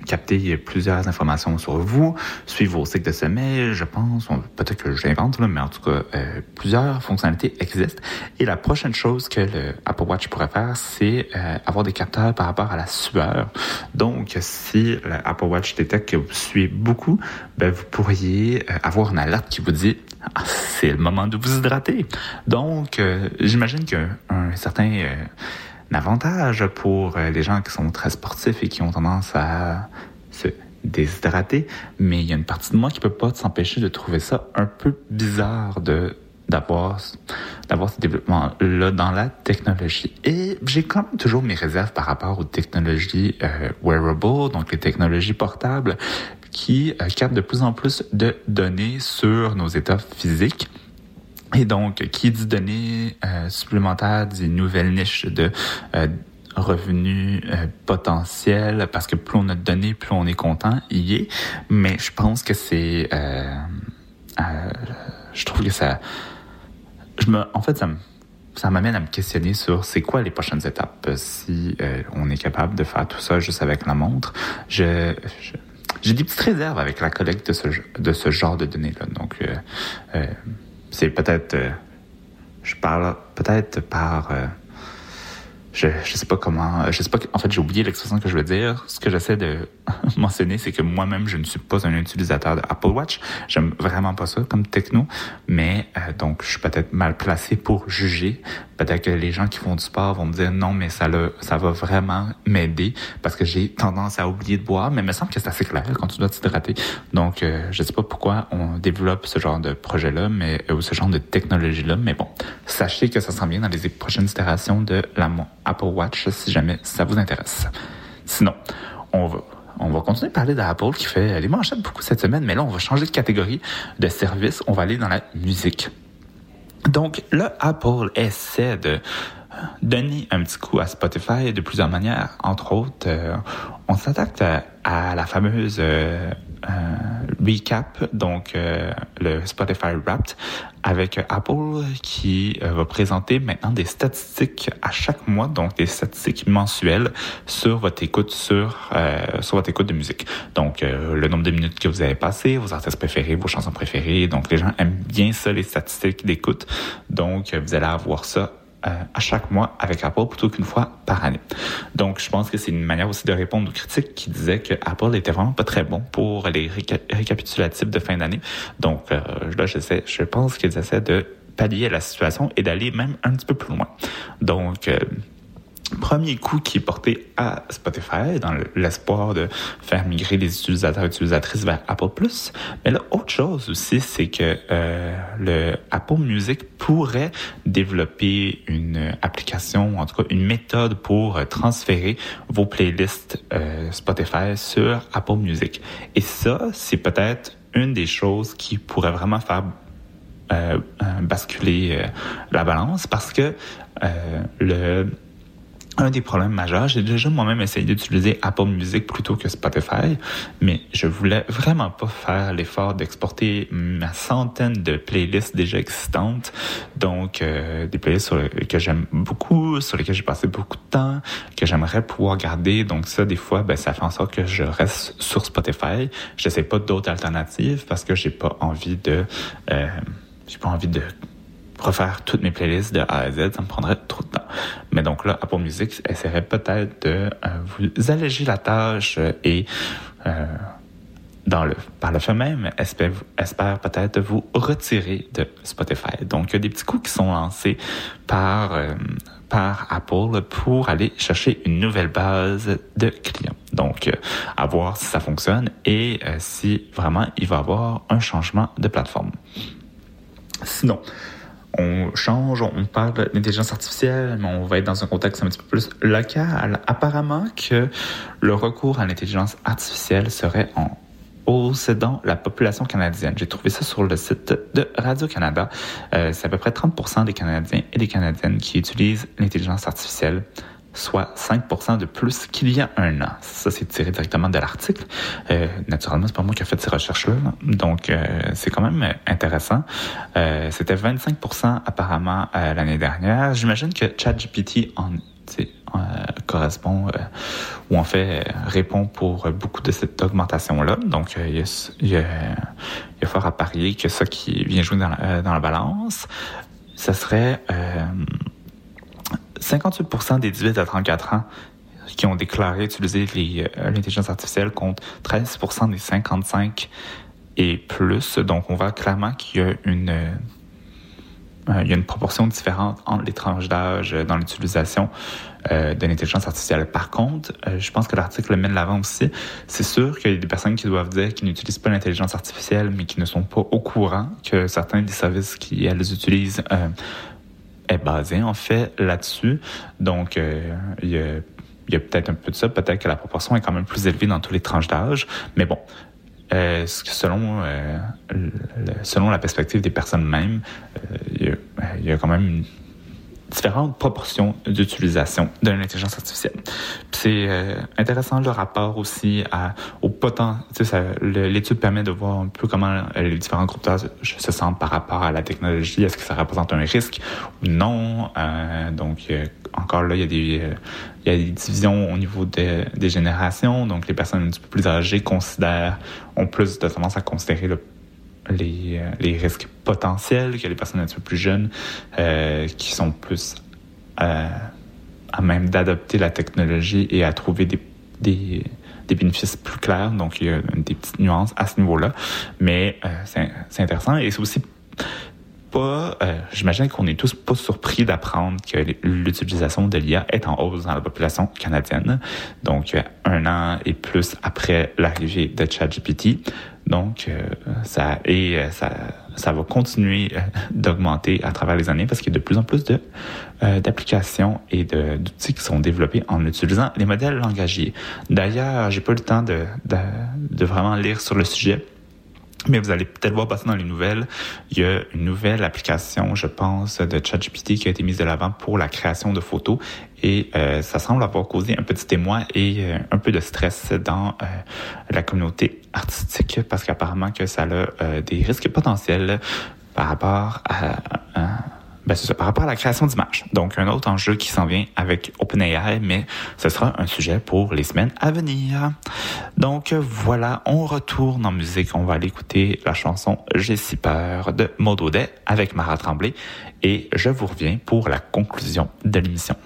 capter plusieurs informations sur vous, suivre vos cycles de sommeil, je pense, peut-être que j'invente, mais en tout cas, euh, plusieurs fonctionnalités existent. Et la prochaine chose que le Apple Watch pourrait faire, c'est avoir des capteurs par rapport à la sueur. Donc, si l'Apple Watch détecte que vous suivez beaucoup, ben, vous pourriez avoir une alerte qui vous dit ah, c'est le moment de vous hydrater. Donc, euh, j'imagine qu'un un certain euh, avantage pour euh, les gens qui sont très sportifs et qui ont tendance à se déshydrater, mais il y a une partie de moi qui peut pas s'empêcher de trouver ça un peu bizarre de d'avoir d'avoir ce développement là dans la technologie et j'ai quand même toujours mes réserves par rapport aux technologies euh, wearable donc les technologies portables qui euh, captent de plus en plus de données sur nos états physiques et donc, qui dit données euh, supplémentaires, dit nouvelle niche de euh, revenus euh, potentiels, parce que plus on a de données, plus on est content, y est. Mais je pense que c'est... je trouve que ça... Je me, en fait, ça ça m'amène à me questionner sur c'est quoi les prochaines étapes si on est capable de faire tout ça juste avec la montre. Je- j'ai des petites réserves avec la collecte de ce, de ce genre de données-là. Donc, euh, euh, c'est peut-être, euh, je parle peut-être par, euh, je, je sais pas comment, je sais pas, en fait, j'ai oublié l'expression que je veux dire. Ce que j'essaie de mentionner, c'est que moi-même, je ne suis pas un utilisateur de Apple Watch. J'aime vraiment pas ça comme techno, mais euh, donc, je suis peut-être mal placé pour juger. Peut-être que les gens qui font du sport vont me dire non, mais ça, le, ça va vraiment m'aider parce que j'ai tendance à oublier de boire, mais il me semble que c'est assez clair quand tu dois t'hydrater. Donc, euh, je sais pas pourquoi on développe ce genre de projet-là, mais euh, ou ce genre de technologie-là, mais bon, sachez que ça s'en vient dans les prochaines itérations de la mon- Apple Watch si jamais ça vous intéresse. Sinon, on va on va continuer de parler d'Apple qui fait les manchettes beaucoup cette semaine, mais là, on va changer de catégorie de service. On va aller dans la musique. Donc là, Apple essaie de donner un petit coup à Spotify de plusieurs manières. Entre autres, euh, on s'attaque à, la fameuse euh, euh, recap, donc euh, le Spotify Wrapped, avec Apple qui euh, va présenter maintenant des statistiques à chaque mois, donc des statistiques mensuelles sur votre écoute sur euh, sur votre écoute de musique. Donc euh, le nombre de minutes que vous avez passé, vos artistes préférés, vos chansons préférées. Donc les gens aiment bien ça, les statistiques d'écoute. Donc euh, vous allez avoir ça euh, à chaque mois avec Apple plutôt qu'une fois par année. Donc, je pense que c'est une manière aussi de répondre aux critiques qui disaient que Apple était vraiment pas très bon pour les réca- récapitulatifs de fin d'année. Donc, euh, là, je pense qu'ils essaient de pallier la situation et d'aller même un petit peu plus loin. Donc, euh, premier coup qui est porté à Spotify dans l'espoir de faire migrer les utilisateurs et utilisatrices vers Apple Plus. Mais là, autre chose aussi, c'est que euh, le Apple Music pourrait développer une application, en tout cas une méthode pour euh, transférer vos playlists euh, Spotify sur Apple Music. Et ça, c'est peut-être une des choses qui pourrait vraiment faire basculer la balance parce que le un des problèmes majeurs, j'ai déjà moi-même essayé d'utiliser Apple Music plutôt que Spotify, mais je voulais vraiment pas faire l'effort d'exporter ma centaine de playlists déjà existantes, donc euh, des playlists que j'aime beaucoup, sur lesquelles j'ai passé beaucoup de temps, que j'aimerais pouvoir garder. Donc ça, des fois, ben, ça fait en sorte que je reste sur Spotify. Je sais pas d'autres alternatives parce que j'ai pas envie de, euh, j'ai pas envie de refaire toutes mes playlists de A à Z, ça me prendrait trop de temps. Mais donc là, Apple Music essaierait peut-être de euh, vous alléger la tâche et euh, dans le, par le fait même, espère, espère peut-être vous retirer de Spotify. Donc, il y a des petits coups qui sont lancés par, euh, par Apple pour aller chercher une nouvelle base de clients. Donc, à voir si ça fonctionne et si vraiment il va y avoir un changement de plateforme. Sinon, on change, on parle d'intelligence artificielle, mais on va être dans un contexte un petit peu plus local. Apparemment que le recours à l'intelligence artificielle serait en hausse dans la population canadienne. J'ai trouvé ça sur le site de Radio-Canada. Euh, c'est à peu près 30% des Canadiens et des Canadiennes qui utilisent l'intelligence artificielle soit 5% de plus qu'il y a un an. Ça, c'est tiré directement de l'article. Euh, naturellement, c'est pas moi qui ai fait ces recherches-là, donc euh, c'est quand même intéressant. Euh, C'était 25% apparemment euh, l'année dernière. J'imagine que ChatGPT en euh, correspond euh, ou en fait répond pour beaucoup de cette augmentation-là. Donc, il y, a, y y a fort à parier que ça qui vient jouer dans la, dans la balance, ça serait 58% des 18 à 34 ans qui ont déclaré utiliser l'intelligence artificielle contre 13% des 55 et plus. Donc, on voit clairement qu'il y a une, euh, y a une proportion différente entre les tranches d'âge dans l'utilisation euh, de l'intelligence artificielle. Par contre, euh, je pense que l'article mène l'avant aussi. C'est sûr qu'il y a des personnes qui doivent dire qu'ils n'utilisent pas l'intelligence artificielle, mais qui ne sont pas au courant que certains des services qu'elles utilisent euh, est basé en fait là-dessus. Donc, euh, il y a, peut-être un peu de ça. Peut-être que la proportion est quand même plus élevée dans tous les tranches d'âge. Mais bon, euh, selon, euh, selon la perspective des personnes mêmes, il, y a, il y a quand même une différentes proportions d'utilisation de l'intelligence artificielle. C'est euh, intéressant le rapport aussi au potentiel. L'étude permet de voir un peu comment euh, les différents groupes d'âge se sentent par rapport à la technologie. Est-ce que ça représente un risque ou non? Euh, donc, encore là, il y a des, y a des divisions au niveau de, des générations. Donc, les personnes un petit peu plus âgées considèrent, ont plus de tendance à considérer le les, les, risques potentiels que les personnes un petit peu plus jeunes qui sont plus à même d'adopter la technologie et à trouver des, des, bénéfices plus clairs. Donc, il y a des petites nuances à ce niveau-là. Mais euh, c'est intéressant et c'est aussi pas, euh, j'imagine qu'on est tous pas surpris d'apprendre que l'utilisation de l'IA est en hausse dans la population canadienne. Donc, un an et plus après l'arrivée de ChatGPT. Donc, euh, ça, et euh, ça, ça va continuer euh, d'augmenter à travers les années parce qu'il y a de plus en plus de d'applications et d'outils qui sont développés en utilisant les modèles langagiers. D'ailleurs, j'ai pas eu le temps de, vraiment lire sur le sujet. Mais vous allez peut-être voir passer dans les nouvelles, il y a une nouvelle application, je pense, de ChatGPT qui a été mise de l'avant pour la création de photos et euh, ça semble avoir causé un petit émoi et euh, un peu de stress dans euh, la communauté artistique parce qu'apparemment que ça a des risques potentiels par rapport à ben c'est ça, par rapport à la création d'images. Donc, un autre enjeu qui s'en vient avec OpenAI, mais ce sera un sujet pour les semaines à venir. Donc, voilà, on retourne en musique. On va aller écouter la chanson J'ai si peur de Maud Audet avec Mara Tremblay et je vous reviens pour la conclusion de l'émission.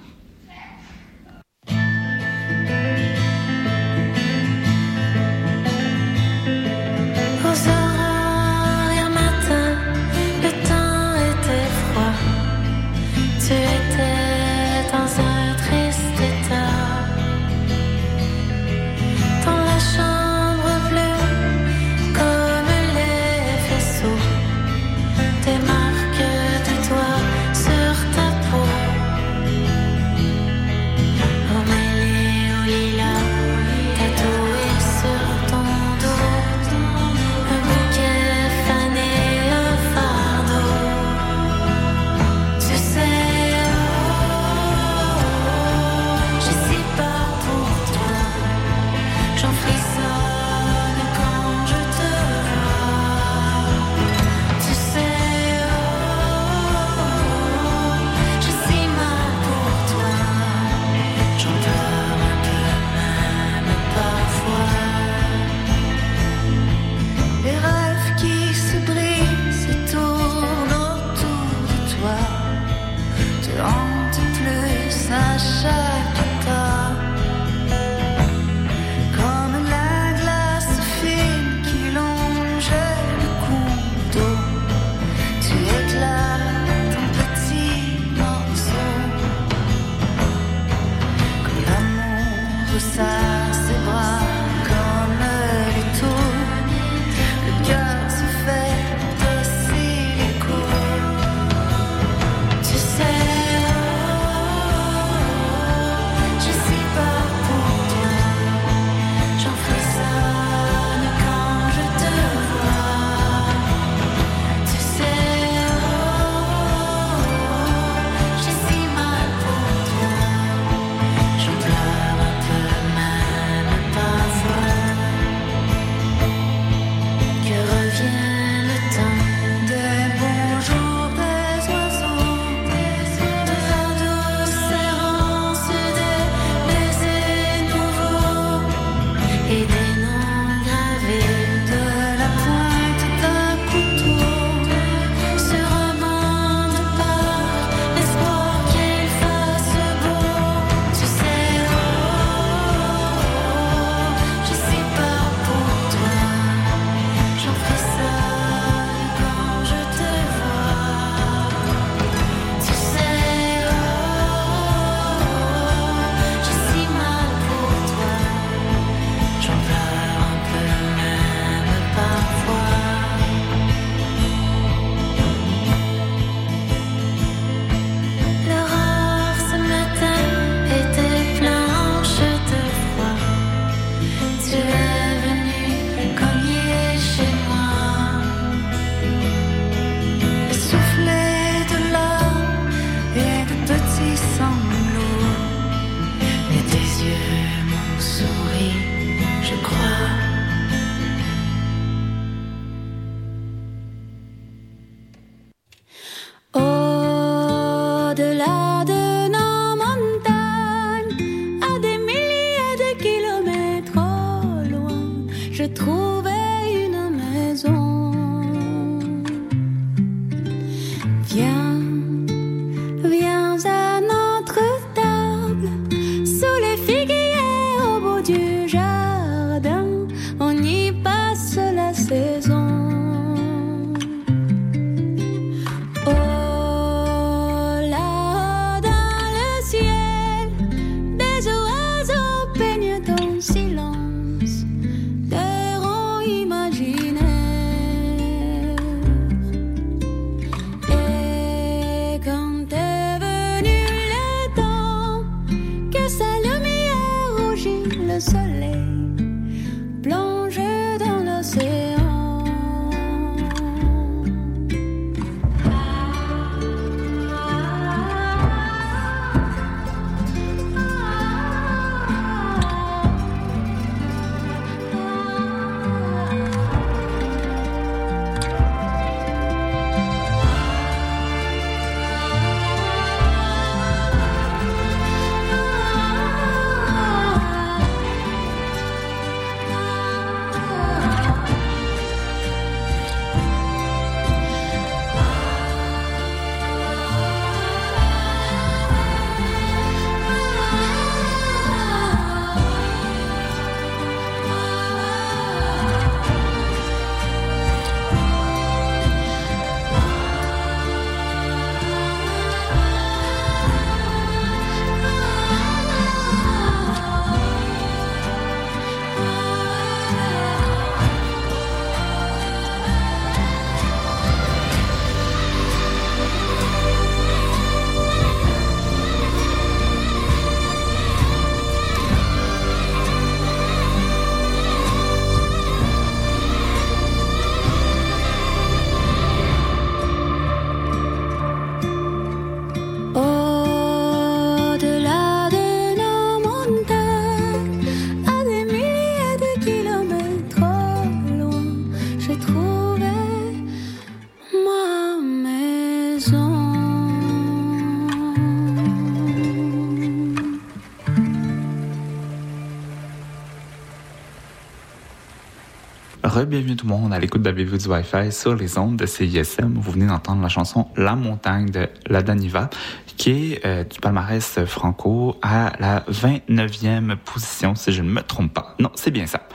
Re-bienvenue tout le monde à l'écoute de la Wi-Fi sur les ondes de CISM. Vous venez d'entendre la chanson La Montagne de La Daniva, qui est euh, du palmarès franco à la 29e position, si je ne me trompe pas. Non, c'est bien ça.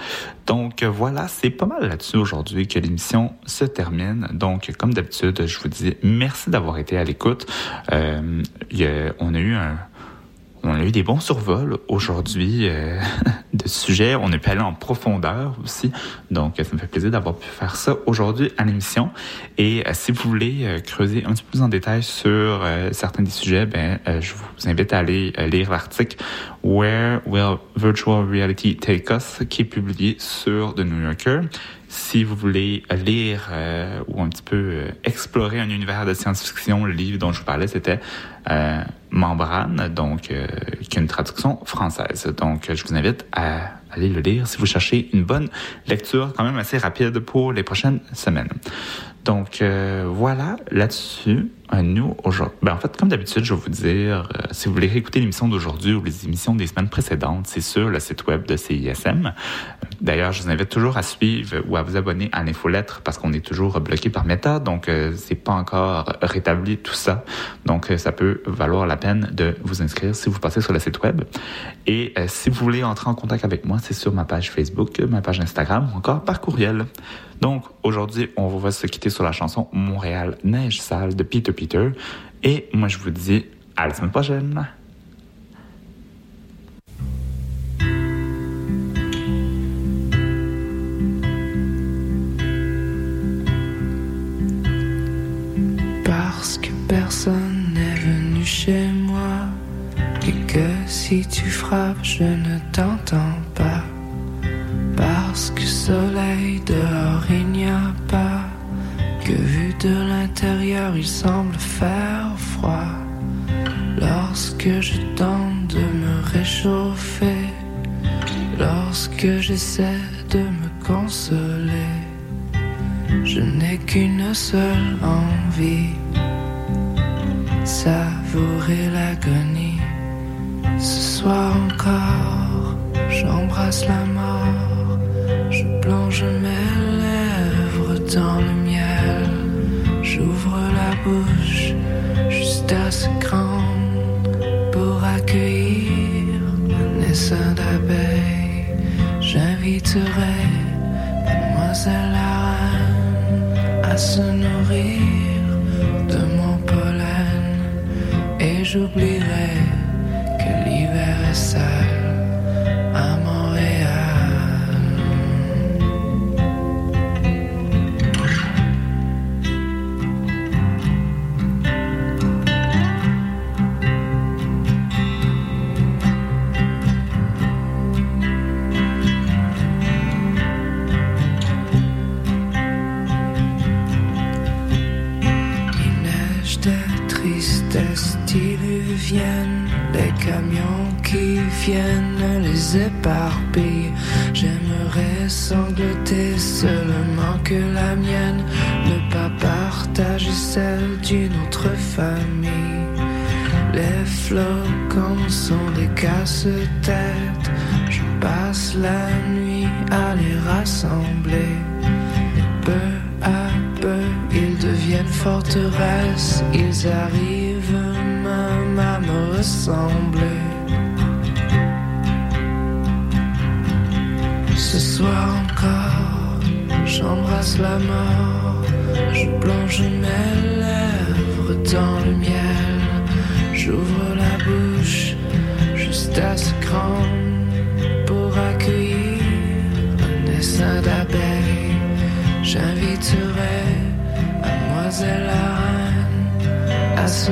Donc euh, voilà, c'est pas mal là-dessus aujourd'hui que l'émission se termine. Donc, comme d'habitude, je vous dis merci d'avoir été à l'écoute. Euh, on a eu des bons survols aujourd'hui de. On a pu en profondeur aussi. Donc, ça me fait plaisir d'avoir pu faire ça aujourd'hui à l'émission. Et euh, si vous voulez euh, creuser un petit peu plus en détail sur euh, certains des sujets, ben, je vous invite à aller lire l'article Where Will Virtual Reality Take Us qui est publié sur The New Yorker. Si vous voulez lire ou un petit peu explorer un univers de science-fiction, le livre dont je vous parlais, c'était Membrane, donc euh, qui est une traduction française. Donc, je vous invite à aller le lire si vous cherchez une bonne lecture quand même assez rapide pour les prochaines semaines. Donc euh, voilà, là-dessus, nous, aujourd'hui, ben, en fait, comme d'habitude, je vais vous dire, euh, si vous voulez réécouter l'émission d'aujourd'hui ou les émissions des semaines précédentes, c'est sur le site web de CISM. D'ailleurs, je vous invite toujours à suivre ou à vous abonner à l'infolettre parce qu'on est toujours bloqué par Meta, donc euh, c'est pas encore rétabli tout ça. Donc, euh, ça peut valoir la peine de vous inscrire si vous passez sur le site web. Et euh, si vous voulez entrer en contact avec moi, c'est sur ma page Facebook, ma page Instagram ou encore par courriel. Donc, aujourd'hui, on va se quitter sur la chanson Montréal Neige Sale de Peter Et moi, je vous dis à la semaine prochaine. Parce que personne n'est venu chez moi. Et que si tu frappes je ne t'entends pas. Parce que soleil dehors il n'y a pas Que vu de l'intérieur il semble faire froid Lorsque je tente de me réchauffer Lorsque j'essaie de me consoler Je n'ai qu'une seule envie savourer l'agonie. Ce soir encore, j'embrasse la mort, je plonge mes lèvres dans le miel, j'ouvre la bouche juste assez grande pour accueillir un essaim d'abeilles. J'inviterai mademoiselle la reine à se nourrir de mon pollen et j'oublierai que l'hiver est sale des camions qui viennent les éparpillent. J'aimerais sangloter seulement que la mienne, ne pas partager celle d'une autre famille. Les flocons sont des casse-têtes, je passe la nuit à les rassembler. Et peu à peu, ils deviennent forteresses, ils arrivent même à me ressembler. Ce soir encore, j'embrasse la mort, je plonge mes lèvres dans le miel, j'ouvre la bouche juste assez grande pour accueillir un essaim d'abeilles. J'inviterai mademoiselle la reine à se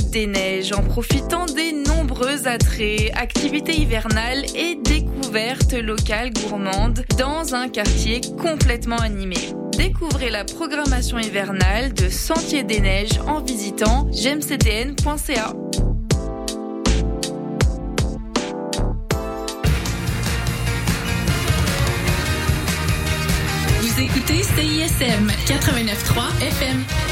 Des Neiges en profitant des nombreux attraits, activités hivernales et découvertes locales gourmandes dans un quartier complètement animé. Découvrez la programmation hivernale de Sentier des Neiges en visitant gemcdn.ca. Vous écoutez CISM 89.3 FM.